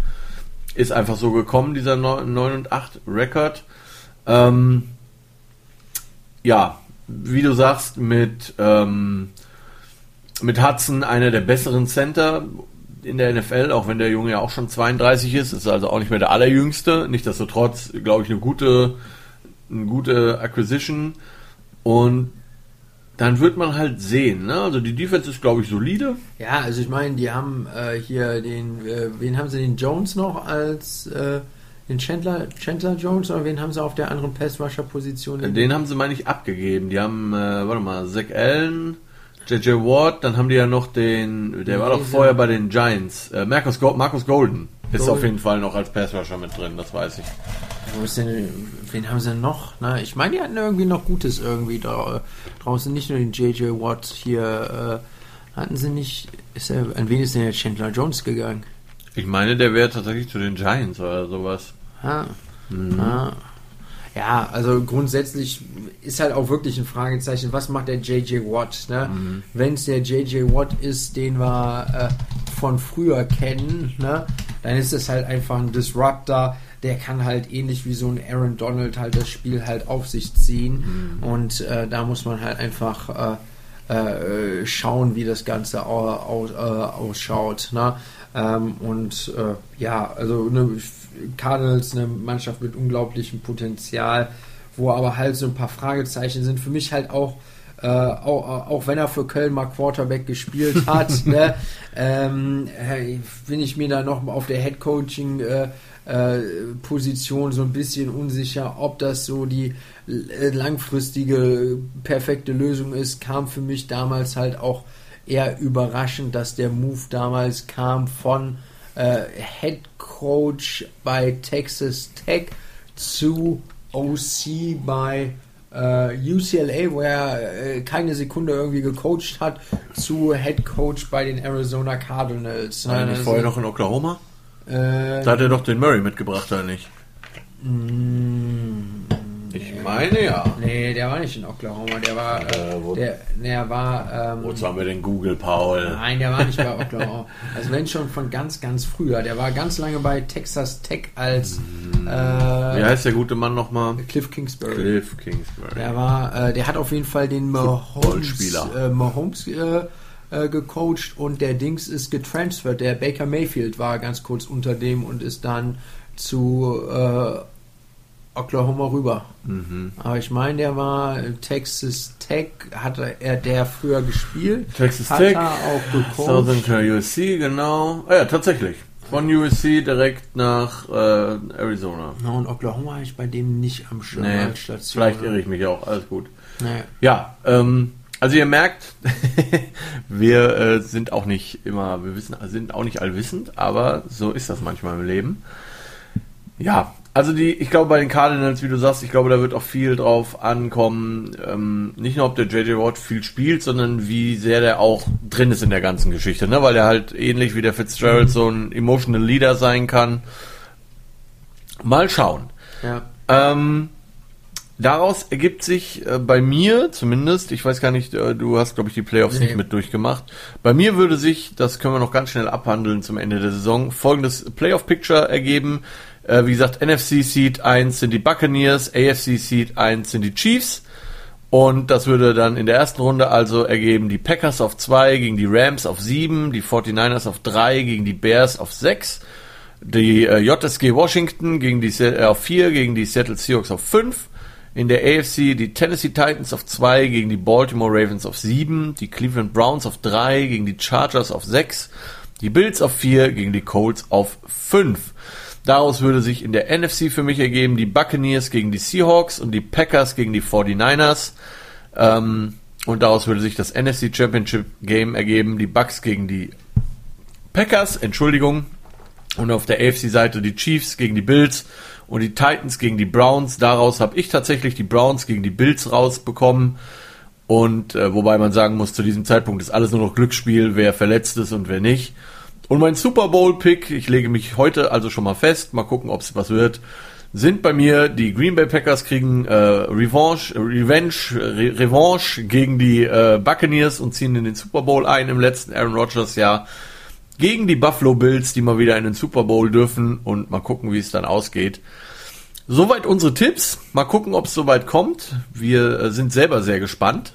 ist einfach so gekommen, dieser 9 und 8 Rekord. Ähm, ja, wie du sagst, mit, ähm, mit Hudson einer der besseren Center in der NFL, auch wenn der Junge ja auch schon 32 ist, ist also auch nicht mehr der allerjüngste. Nichtsdestotrotz, glaube ich, eine gute, eine gute Acquisition. Und dann wird man halt sehen. Ne? Also die Defense ist, glaube ich, solide. Ja, also ich meine, die haben äh, hier den, äh, wen haben sie den Jones noch als äh, Den Chandler, Chandler Jones oder wen haben sie auf der anderen Pass-Rusher-Position? Den haben sie, meine ich, abgegeben. Die haben, äh, warte mal, Zach Allen, JJ Watt, dann haben die ja noch den, der war doch vorher bei den Giants, äh, Marcus, Go Marcus Golden. Ist Golden. auf jeden Fall noch als Pass-Rusher mit drin, das weiß ich. Wo ist denn, wen haben sie denn noch? Na, ich meine, die hatten irgendwie noch Gutes irgendwie da, draußen. Nicht nur den JJ Watt hier. Äh, hatten sie nicht. Ist er, an wen ist denn der Chandler Jones gegangen? Ich meine, der wäre tatsächlich zu den Giants oder sowas. Ah. Ah. Ja, also grundsätzlich ist halt auch wirklich ein Fragezeichen, was macht der JJ Watt? Ne? Wenn es der JJ Watt ist, den wir äh, von früher kennen, ne? dann ist es halt einfach ein Disruptor, der kann halt ähnlich wie so ein Aaron Donald halt das Spiel halt auf sich ziehen und äh, da muss man halt einfach äh, äh, schauen, wie das Ganze au, au, äh, ausschaut. Ne? Ähm, und äh, ja, also eine Cardinals eine Mannschaft mit unglaublichem Potenzial, wo aber halt so ein paar Fragezeichen sind. Für mich halt auch, äh, auch, auch wenn er für Köln mal Quarterback gespielt hat, ne, ähm, äh, bin ich mir da noch auf der Head Coaching äh, äh, Position so ein bisschen unsicher, ob das so die äh, langfristige perfekte Lösung ist, kam für mich damals halt auch eher überraschend, dass der Move damals kam von äh, Head Coach bei Texas Tech zu OC bei äh, UCLA, wo er äh, keine Sekunde irgendwie gecoacht hat, zu Head Coach bei den Arizona Cardinals. Nicht Also, vorher noch in Oklahoma? äh, Da hat er doch den Murray mitgebracht, oder nicht? mm, meine ja. nee, der war nicht in Oklahoma, der war, äh, Äh, wo- der, der war, ähm, Wozu haben wir den Google, Paul? Nein, der war nicht bei Oklahoma. Also wenn schon von ganz, ganz früher. Der war ganz lange bei Texas Tech als Wie äh, heißt der gute Mann nochmal? Cliff Kingsbury. Cliff Kingsbury. Der war, äh, der hat auf jeden Fall den Mahomes, äh, Mahomes äh, äh, gecoacht und der Dings ist getransfert. Der Baker Mayfield war ganz kurz unter dem und ist dann zu äh, Oklahoma rüber. Mhm. Aber ich meine, der war Texas Tech, hatte er der früher gespielt. Texas hat Tech, auch gecoacht. Southern Cal USC, genau. Ah ja, tatsächlich. Von USC direkt nach äh, Arizona. Na, und Oklahoma habe ich bei dem nicht am Schirm Nee, als Station. vielleicht irre ich mich auch, alles gut. Nee. Ja, ähm, also ihr merkt, wir äh, sind auch nicht immer, wir wissen, sind auch nicht allwissend, aber so ist das manchmal im Leben. Ja, also die, ich glaube bei den Cardinals, wie du sagst, ich glaube, da wird auch viel drauf ankommen. Ähm, nicht nur, ob der JJ Watt viel spielt, sondern wie sehr der auch drin ist in der ganzen Geschichte, ne? Weil er halt ähnlich wie der Fitzgerald so ein emotional Leader sein kann. Mal schauen. Ja. Ähm, daraus ergibt sich äh, bei mir zumindest, ich weiß gar nicht, äh, du hast, glaube ich, die Playoffs Nee. nicht mit durchgemacht. Bei mir würde sich, das können wir noch ganz schnell abhandeln zum Ende der Saison, folgendes Playoff-Picture ergeben. Äh, wie gesagt, NFC Seed 1 sind die Buccaneers, AFC Seed 1 sind die Chiefs. Und das würde dann in der ersten Runde also ergeben, die Packers auf 2 gegen die Rams auf 7, die 49ers auf 3 gegen die Bears auf 6, die äh, JSG Washington gegen die äh, auf 4 gegen die Seattle Seahawks auf 5, in der AFC die Tennessee Titans auf 2 gegen die Baltimore Ravens auf 7, die Cleveland Browns auf 3 gegen die Chargers auf 6, die Bills auf 4 gegen die Colts auf 5. Daraus würde sich in der NFC für mich ergeben, die Buccaneers gegen die Seahawks und die Packers gegen die 49ers. Ähm, und daraus würde sich das NFC Championship Game ergeben, die Bucks gegen die Packers, Entschuldigung. Und auf der AFC-Seite die Chiefs gegen die Bills und die Titans gegen die Browns. Daraus habe ich tatsächlich die Browns gegen die Bills rausbekommen. Und äh, wobei man sagen muss, zu diesem Zeitpunkt ist alles nur noch Glücksspiel, wer verletzt ist und wer nicht. Und mein Super Bowl-Pick, ich lege mich heute also schon mal fest, mal gucken, ob es was wird, sind bei mir die Green Bay Packers kriegen äh, Revanche, Revenge, Re Revanche gegen die äh, Buccaneers und ziehen in den Super Bowl ein im letzten Aaron Rodgers Jahr gegen die Buffalo Bills, die mal wieder in den Super Bowl dürfen und mal gucken, wie es dann ausgeht. Soweit unsere Tipps. Mal gucken, ob es soweit kommt. Wir äh, sind selber sehr gespannt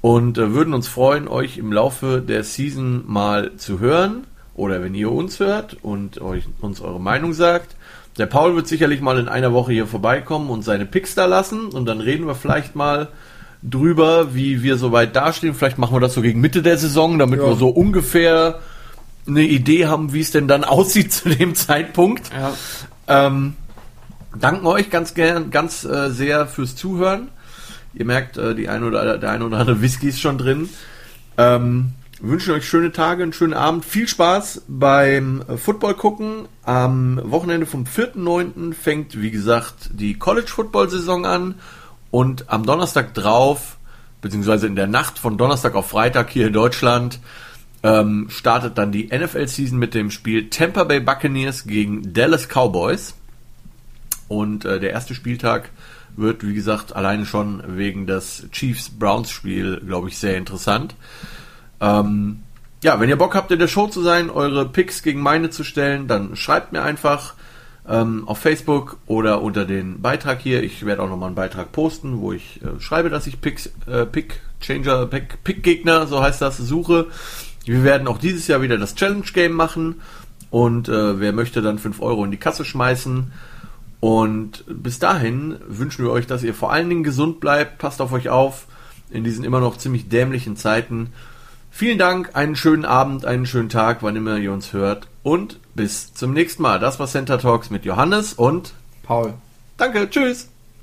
und äh, würden uns freuen, euch im Laufe der Season mal zu hören oder wenn ihr uns hört und euch uns eure Meinung sagt. Der Paul wird sicherlich mal in einer Woche hier vorbeikommen und seine Picks da lassen und dann reden wir vielleicht mal drüber, wie wir soweit dastehen. Vielleicht machen wir das so gegen Mitte der Saison, damit Ja. wir so ungefähr eine Idee haben, wie es denn dann aussieht zu dem Zeitpunkt. Ja. Ähm, danken euch ganz gern, ganz äh, sehr fürs Zuhören. Ihr merkt, äh, die ein oder der ein oder andere Whisky ist schon drin. Ähm, wünschen euch schöne Tage, einen schönen Abend. Viel Spaß beim Football gucken. Am Wochenende vom 4.9. fängt, wie gesagt, die College Football Saison an. Und am Donnerstag drauf, beziehungsweise in der Nacht von Donnerstag auf Freitag hier in Deutschland, ähm, startet dann die NFL-Season mit dem Spiel Tampa Bay Buccaneers gegen Dallas Cowboys. Und äh, der erste Spieltag wird, wie gesagt, alleine schon wegen des Chiefs-Browns-Spiel, glaube ich, sehr interessant. Ähm, ja, wenn ihr Bock habt, in der Show zu sein, eure Picks gegen meine zu stellen, dann schreibt mir einfach ähm, auf Facebook oder unter den Beitrag hier. Ich werde auch nochmal einen Beitrag posten, wo ich äh, schreibe, dass ich Picks, äh, Pick Changer, Pick, Pick Gegner, so heißt das, suche. Wir werden auch dieses Jahr wieder das Challenge Game machen und äh, wer möchte dann 5 Euro in die Kasse schmeißen. Und bis dahin wünschen wir euch, dass ihr vor allen Dingen gesund bleibt, passt auf euch auf in diesen immer noch ziemlich dämlichen Zeiten. Vielen Dank, einen schönen Abend, einen schönen Tag, wann immer ihr uns hört und bis zum nächsten Mal. Das war Center Talks mit Johannes und Paul. Danke, tschüss.